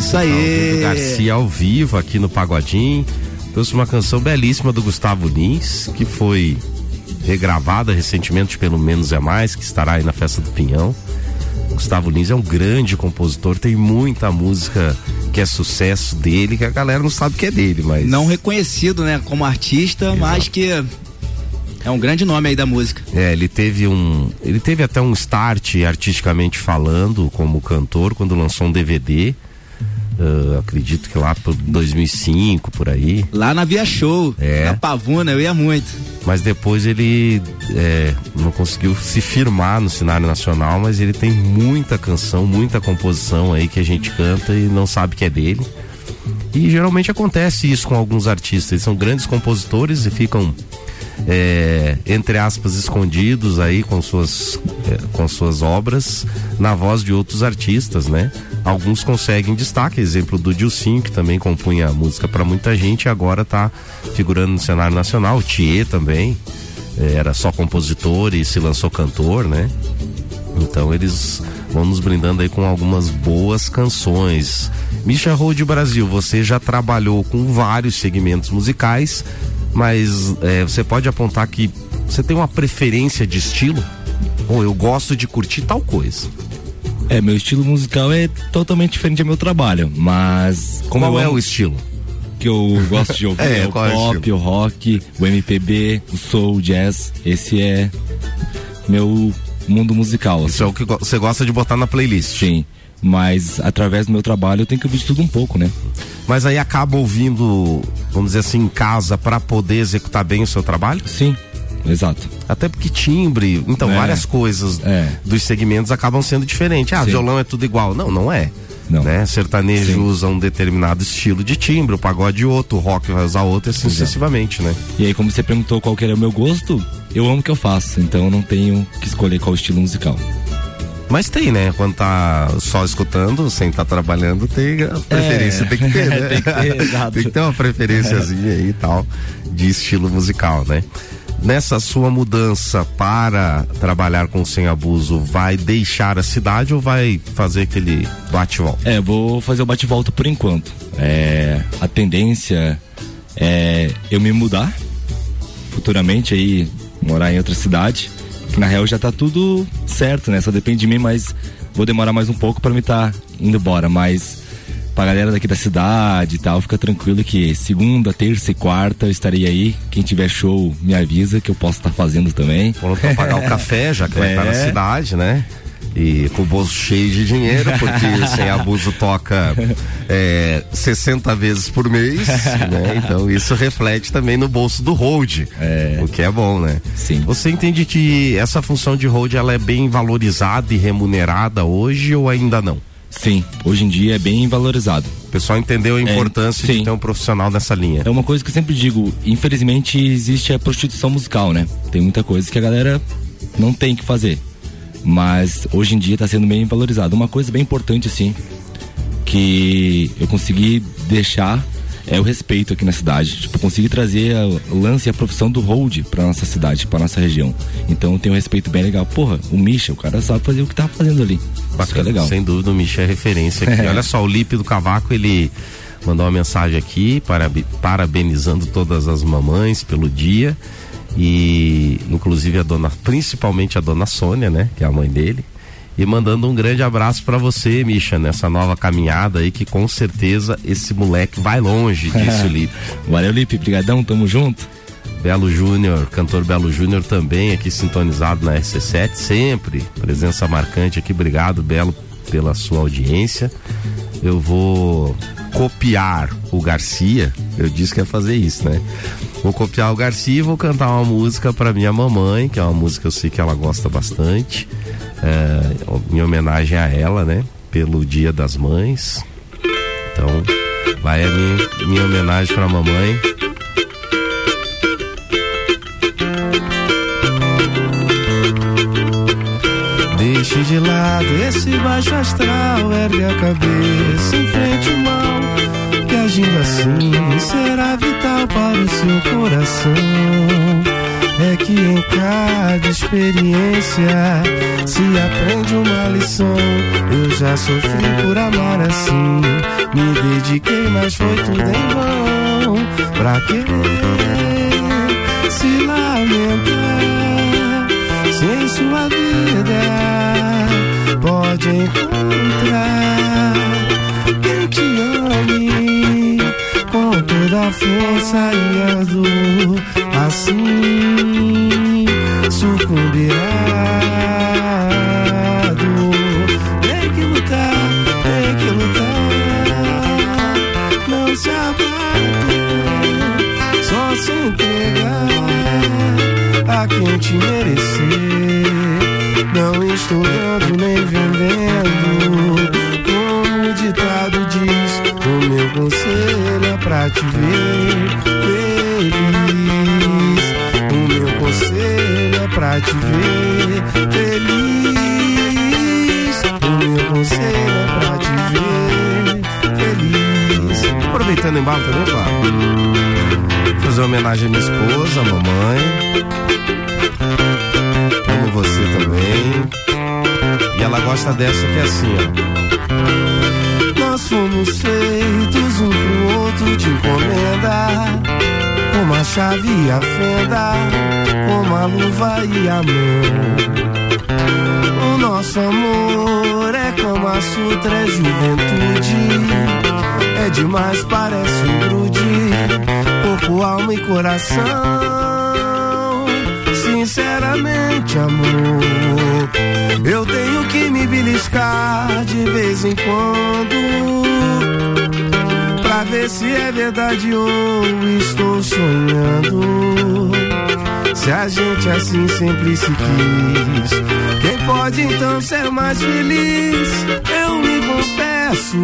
Isso aí. Alfredo Garcia ao vivo aqui no Pagodinho. Trouxe uma canção belíssima do Gustavo Lins, que foi regravada recentemente pelo Menos é Mais, que estará aí na Festa do Pinhão. Gustavo Lins é um grande compositor, tem muita música que é sucesso dele, que a galera não sabe que é dele, mas. Não reconhecido, né, como artista, mas que é um grande nome aí da música. É, ele teve um. Ele teve até um start artisticamente falando como cantor quando lançou um DVD. Ah, acredito que lá por 2005, por aí. Lá na Via Show, É. na Pavuna, eu ia muito. Mas depois ele é, não conseguiu se firmar no cenário nacional, mas ele tem muita canção, muita composição aí que a gente canta e não sabe que é dele. E geralmente acontece isso com alguns artistas. Eles são grandes compositores e ficam, é, entre aspas, escondidos aí com suas, é, com suas obras na voz de outros artistas, né? Alguns conseguem destaque, exemplo do Dilcinho, que também compunha música para muita gente e agora tá figurando no cenário nacional. O Thier também é, era só compositor e se lançou cantor, né? Então eles vão nos brindando aí com algumas boas canções. Misha Road Brasil, você já trabalhou com vários segmentos musicais, mas é, você pode apontar que você tem uma preferência de estilo? Ou eu gosto de curtir tal coisa? É, meu estilo musical é totalmente diferente do meu trabalho, mas. Como Qual é amo- o estilo? Que eu gosto de ouvir É, é, o qual é o pop, o rock, o MPB, o soul, o jazz. Esse é meu mundo musical. Isso é o que você gosta de botar na playlist? Sim. Mas através do meu trabalho eu tenho que ouvir de tudo um pouco, né? Mas aí acaba ouvindo, vamos dizer assim, em casa para poder executar bem o seu trabalho? Sim, exato. Até porque timbre, então É. várias coisas dos segmentos acabam sendo diferentes. Ah, Sim. violão é tudo igual. Não, não é. Não. Né? Sertanejo Sim. usa um determinado estilo de timbre, o pagode outro, o rock vai usar outro, e assim Exato. sucessivamente, né? E aí, como você perguntou qual que era o meu gosto, eu amo o que eu faço, então eu não tenho que escolher qual estilo musical. Mas tem, né? Quando tá só escutando, sem estar trabalhando, tem a preferência, É. tem que ter, né? Tem que ter, exato. tem que ter uma preferenciazinha aí e tal, de estilo musical, né? Nessa sua mudança para trabalhar com sem abuso, vai deixar a cidade ou vai fazer aquele bate-volta? É, vou fazer o bate-volta por enquanto. É, a tendência é eu me mudar futuramente aí, morar em outra cidade. Que na real já tá tudo certo, né? Só depende de mim, mas vou demorar mais um pouco para me estar indo embora. Mas pra galera daqui da cidade e tal, fica tranquilo que segunda, terça e quarta eu estarei aí. Quem tiver show, me avisa que eu posso estar fazendo também. Pronto pra pagar o café, já que vai estar na É. cidade, né? E com o bolso cheio de dinheiro, porque sem abuso toca é, 60 vezes por mês, né? Então isso reflete também no bolso do hold, o que é bom, né? Sim. Você entende que essa função de hold ela é bem valorizada e remunerada hoje ou ainda não? Sim, hoje em dia é bem valorizado. O pessoal entendeu a importância de sim. ter um profissional nessa linha. É uma coisa que eu sempre digo, infelizmente existe a prostituição musical, né? Tem muita coisa que a galera não tem que fazer. Mas hoje em dia tá sendo bem valorizado. Uma coisa bem importante, assim, que eu consegui deixar é o respeito aqui na cidade. Tipo, consegui trazer o lance e a profissão do hold pra nossa cidade, pra nossa região. Então tem um respeito bem legal. Porra, o Misha, o cara sabe fazer o que tá fazendo ali. Isso que é legal. Sem dúvida, o Michel é referência aqui. Olha só, o Lipe do Cavaco, ele mandou uma mensagem aqui parabe- parabenizando todas as mamães pelo dia e inclusive a dona, principalmente a dona Sônia, né, que é a mãe dele. E mandando um grande abraço pra você, Misha, nessa nova caminhada aí que com certeza esse moleque vai longe, disse o Lipe. Valeu, Lipe, brigadão, tamo junto. Belo Júnior, cantor Belo Júnior também aqui sintonizado na RC7, sempre presença marcante aqui. Obrigado, Belo, pela sua audiência. Eu vou copiar o Garcia. Eu disse que ia fazer isso, né? Vou copiar o Garcia e vou cantar uma música para minha mamãe, que é uma música que eu sei que ela gosta bastante. É, em homenagem a ela, né? Pelo Dia das Mães. Então, vai a minha, minha homenagem pra mamãe. Deixe de lado esse baixo astral, ergue a cabeça, enfrente o mal, que agindo assim será vital para o seu coração. É que em cada experiência se aprende uma lição. Eu já sofri por amar assim, me dediquei, mas foi tudo em vão. Pra querer se lamentar? Se em sua vida pode encontrar quem te ame com toda a força e a assim sucumbirá. Tem que lutar, tem que lutar, não se abater, só se entregar a quem te merecer. Não estou dando nem vendendo. Meu conselho é pra te ver feliz. O meu conselho é pra te ver feliz. O meu conselho é pra te ver feliz. Aproveitando o embalo também, claro. Fazer uma homenagem à minha esposa, à mamãe. Amo você também. E ela gosta dessa que é assim, ó. Nós fomos feitos um pro outro de encomenda. Como a chave e a fenda, como a luva e a mão. O nosso amor é como a sutra, é juventude. É demais, parece um grude. Corpo, alma e coração. Sinceramente, amor, eu tenho que me beliscar de vez em quando. Pra ver se é verdade ou estou sonhando. Se a gente assim sempre se quis, quem pode então ser mais feliz? Eu me confesso,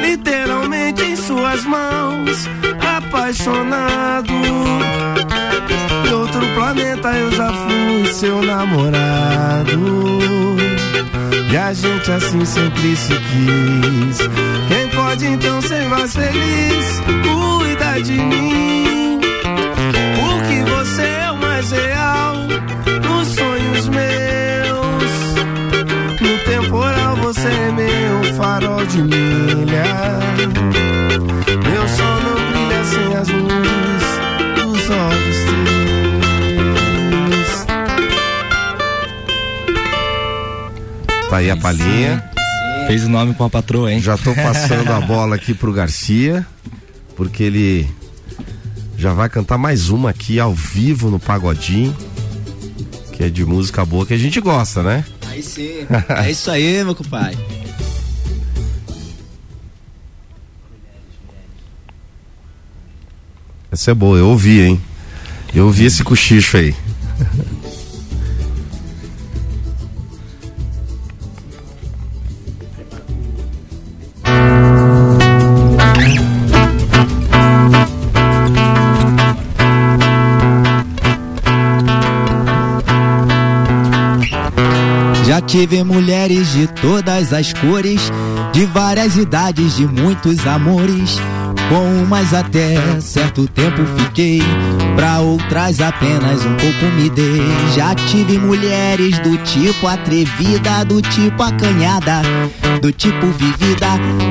literalmente em suas mãos, apaixonado. De outro planeta eu já fui seu namorado. E a gente assim sempre se quis. Quem pode então ser mais feliz? Cuida de mim. Porque você é o mais real nos sonhos meus. No temporal você é meu farol de milha. Meu sol não brilha sem as luzes olhos teus. Tá aí a palhinha. Fez o nome com a patroa, hein? Já tô passando a bola aqui pro Garcia, porque ele já vai cantar mais uma aqui ao vivo no Pagodinho, que é de música boa que a gente gosta, né? Aí sim. É isso aí, meu compadre. Essa é boa, eu ouvi, hein? Eu ouvi esse cochicho aí. Já tive mulheres de todas as cores, de várias idades, de muitos amores. Com umas até certo tempo fiquei, pra outras apenas um pouco me dei. Já tive mulheres do tipo atrevida, do tipo acanhada, do tipo vivida,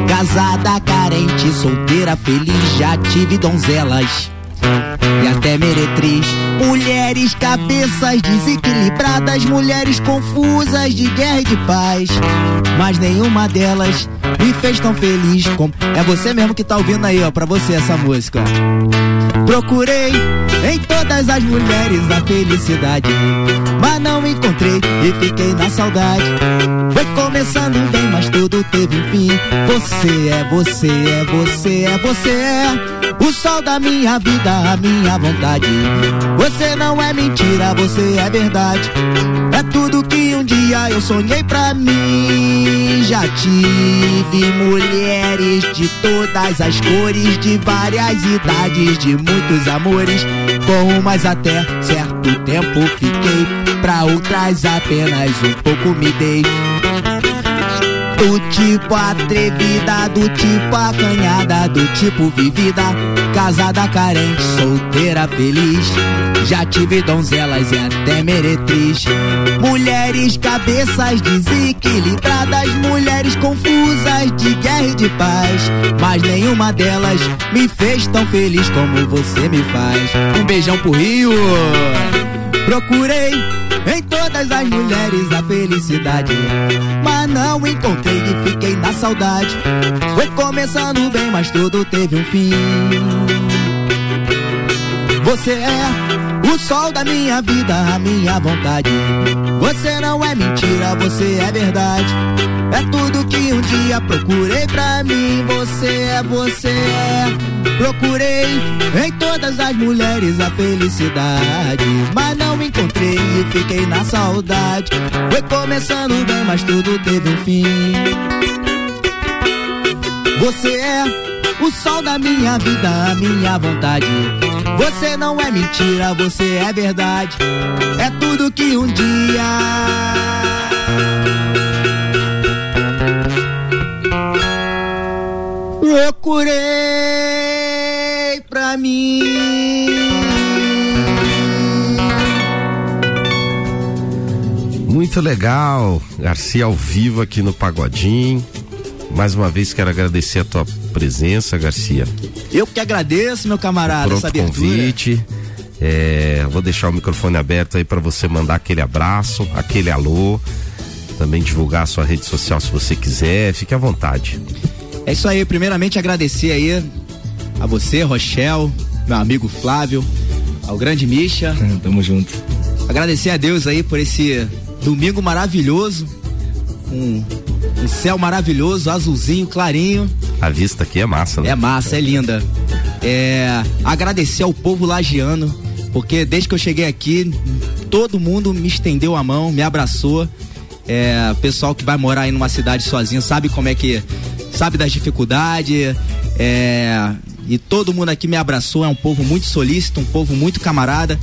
casada, carente, solteira, feliz. Já tive donzelas e até meretriz. Mulheres cabeças desequilibradas, mulheres confusas de guerra e de paz. Mas nenhuma delas me fez tão feliz como. É você mesmo que tá ouvindo aí, ó, pra você essa música. Procurei em todas as mulheres a felicidade, mas não encontrei e fiquei na saudade. Foi começando bem, mas tudo teve um fim. Você é, você é, você é, você é. O sol da minha vida, a minha vontade. Você não é mentira, você é verdade. É tudo que um dia eu sonhei pra mim. Já tive mulheres de todas as cores, de várias idades, de muitos amores. Com umas até certo tempo fiquei, pra outras apenas um pouco me dei. Do tipo atrevida, do tipo acanhada, do tipo vivida, casada carente, solteira feliz. Já tive donzelas e até meretriz. Mulheres cabeças desequilibradas, mulheres confusas de guerra e de paz. Mas nenhuma delas me fez tão feliz como você me faz. Um beijão pro Rio. Procurei em todas as mulheres a felicidade, mas não encontrei e fiquei na saudade. Foi começando bem, mas tudo teve um fim. Você é sol da minha vida, a minha vontade. Você não é mentira, você é verdade. É tudo que um dia procurei pra mim. Você é, você é. Procurei em todas as mulheres a felicidade, mas não encontrei e fiquei na saudade. Foi começando bem, mas tudo teve um fim. Você é o sol da minha vida, a minha vontade. Você não é mentira, você é verdade. É tudo que um dia. Procurei pra mim. Muito legal, Garcia ao vivo aqui no Pagodinho. Mais uma vez quero agradecer a tua presença, Garcia. Eu que agradeço, meu camarada, Pronto essa abertura. convite. É, vou deixar o microfone aberto aí para você mandar aquele abraço, aquele alô. Também divulgar a sua rede social se você quiser, fique à vontade. É isso aí, primeiramente agradecer aí a você, Rochelle, meu amigo Flávio, ao grande Misha. Tamo junto. Agradecer a Deus aí por esse domingo maravilhoso, um, um céu maravilhoso, azulzinho, clarinho. A vista aqui é massa, né? É massa, é linda. É, agradecer ao povo lagiano, porque desde que eu cheguei aqui, todo mundo me estendeu a mão, me abraçou. É, pessoal que vai morar aí numa cidade sozinho sabe como é que. sabe das dificuldades. É, e todo mundo aqui me abraçou, é um povo muito solícito, um povo muito camarada.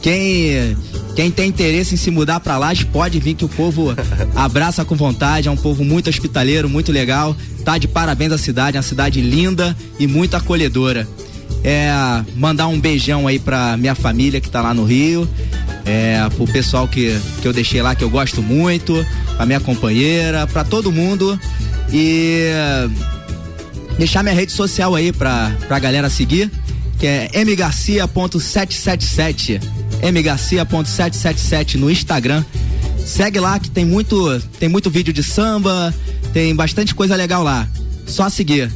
Quem, quem tem interesse em se mudar pra lá, pode vir que o povo abraça com vontade, é um povo muito hospitaleiro, muito legal. Tá de parabéns a cidade, é uma cidade linda e muito acolhedora. É, mandar um beijão aí pra minha família que tá lá no Rio, é, pro pessoal que, que eu deixei lá, que eu gosto muito, pra minha companheira, pra todo mundo. E deixar minha rede social aí pra, pra galera seguir, que é mgarcia.777. mgarcia.777 no Instagram. Segue lá que tem muito, tem muito vídeo de samba, tem bastante coisa legal lá. Só seguir.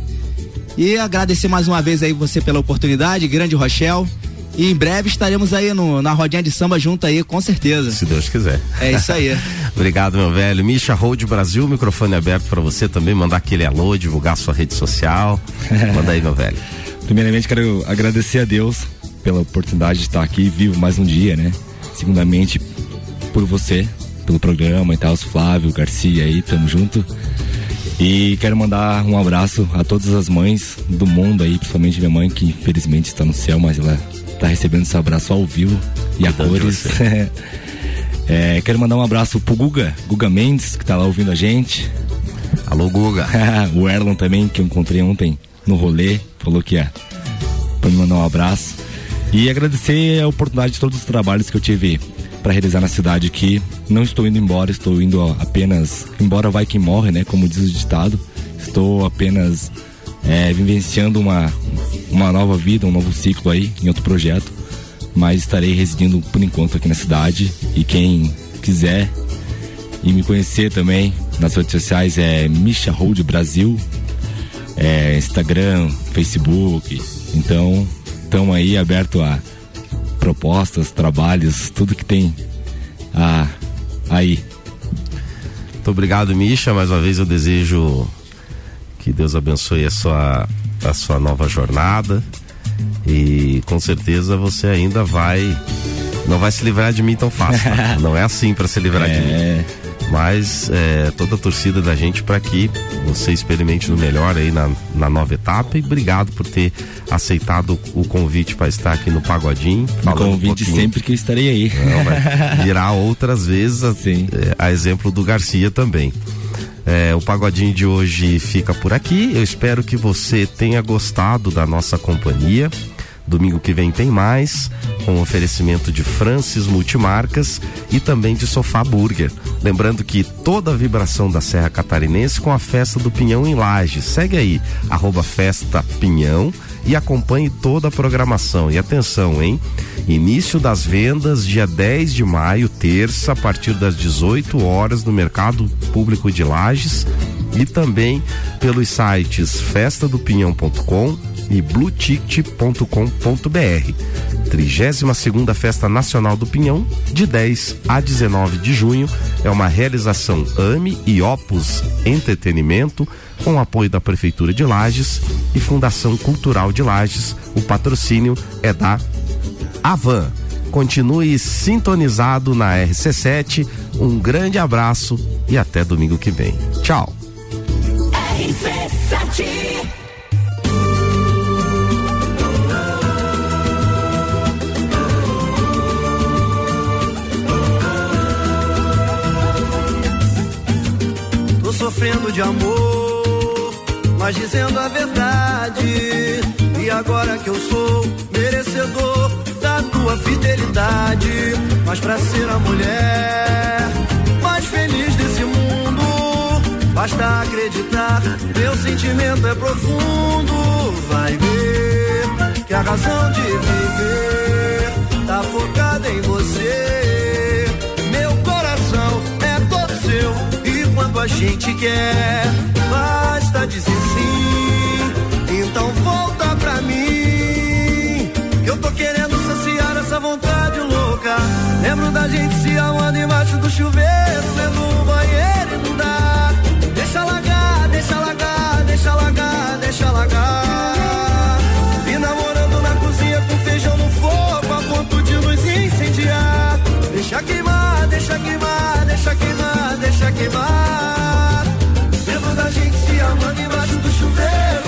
E agradecer mais uma vez aí você pela oportunidade, grande Rochelle. E em breve estaremos aí no, na rodinha de samba junto aí, com certeza. Se Deus quiser. É isso aí. Obrigado, meu velho. Misha Road Brasil, microfone aberto para você também mandar aquele alô, divulgar sua rede social. Manda aí, meu velho. Primeiramente, quero agradecer a Deus pela oportunidade de estar aqui vivo mais um dia, né? Segundamente, por você, pelo programa e tal, os Flávio, Garcia aí, tamo junto. E quero mandar um abraço a todas as mães do mundo aí, principalmente minha mãe, que infelizmente está no céu, mas ela tá recebendo esse abraço ao vivo e a cores. É, quero mandar um abraço pro Guga, Guga Mendes, que tá lá ouvindo a gente. Alô, Guga. o Erlon também, que eu encontrei ontem no rolê. falou que é para me mandar um abraço e agradecer a oportunidade de todos os trabalhos que eu tive para realizar na cidade que não estou indo embora, estou indo apenas embora vai quem morre, né, como diz o ditado. Estou apenas é, vivenciando uma uma nova vida, um novo ciclo aí em outro projeto, mas estarei residindo por enquanto aqui na cidade e quem quiser e me conhecer também nas redes sociais é Misha Road Brasil, é, Instagram, Facebook. Então, estamos aí aberto a propostas, trabalhos, tudo que tem a, aí. Muito obrigado, Misha. Mais uma vez eu desejo que Deus abençoe a sua, a sua nova jornada. E com certeza você ainda vai. Não vai se livrar de mim tão fácil. tá? não é assim para se livrar de mim. Mas é, toda a torcida da gente para que você experimente no melhor aí na, na nova etapa. E obrigado por ter aceitado o convite para estar aqui no Pagodinho. Me falando um sempre que eu estarei aí. Não, virar outras vezes, a, é, a exemplo do Garcia também. É, o pagodinho de hoje fica por aqui. Eu espero que você tenha gostado da nossa companhia. Domingo que vem tem mais, com oferecimento de Francis Multimarcas e também de Sofá Burger. Lembrando que toda a vibração da Serra Catarinense com a festa do Pinhão em Lages. Segue aí, arroba Festa Pinhão e acompanhe toda a programação. E atenção, hein? Início das vendas dia 10 de maio, terça, a partir das 18 horas no Mercado Público de Lages e também pelos sites festadopinhão.com e blueticket.com.br. 32 segunda Festa Nacional do Pinhão, de 10 a 19 de junho, é uma realização AME e Opus Entretenimento, com apoio da Prefeitura de Lages e Fundação Cultural de Lages. O patrocínio é da Avan. Continue sintonizado na RC7. Um grande abraço e até domingo que vem. Tchau. RC7 sofrendo de amor, mas dizendo a verdade. E agora que eu sou merecedor da tua fidelidade, mas pra ser a mulher mais feliz desse mundo, basta acreditar. Meu sentimento é profundo. Vai ver que a razão de viver tá focada em você. Quando a gente quer, basta dizer sim. Então volta pra mim, que eu tô querendo saciar essa vontade louca. Lembro da gente se amando embaixo do chuveiro, vendo um banheiro dá. Deixa largar, deixa largar, deixa largar, deixa largar. E namorando na cozinha com feijão no fogo, a ponto de nos incendiar. Deixa queimar, deixa queimar, deixa queimar, queimar. Lembro da gente se amando embaixo do chuveiro,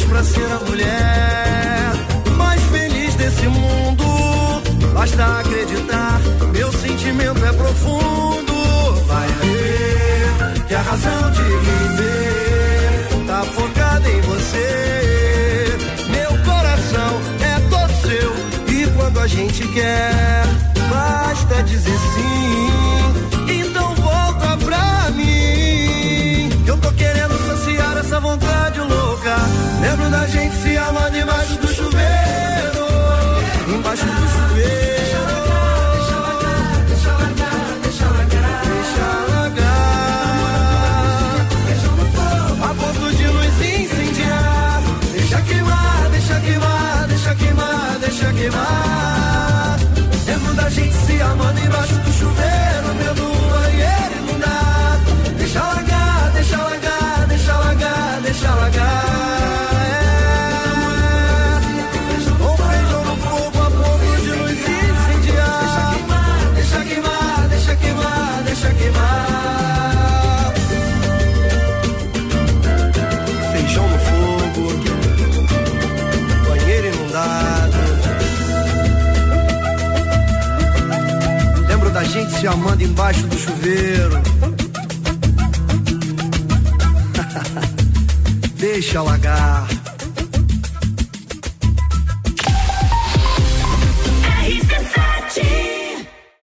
mas pra ser a mulher mais feliz desse mundo, basta acreditar. Meu sentimento é profundo. Vai ver que a razão de viver tá focada em você. Meu coração é todo seu e quando a gente quer, basta dizer Lembro da gente se amando embaixo se amando embaixo do chuveiro. Deixa alagar.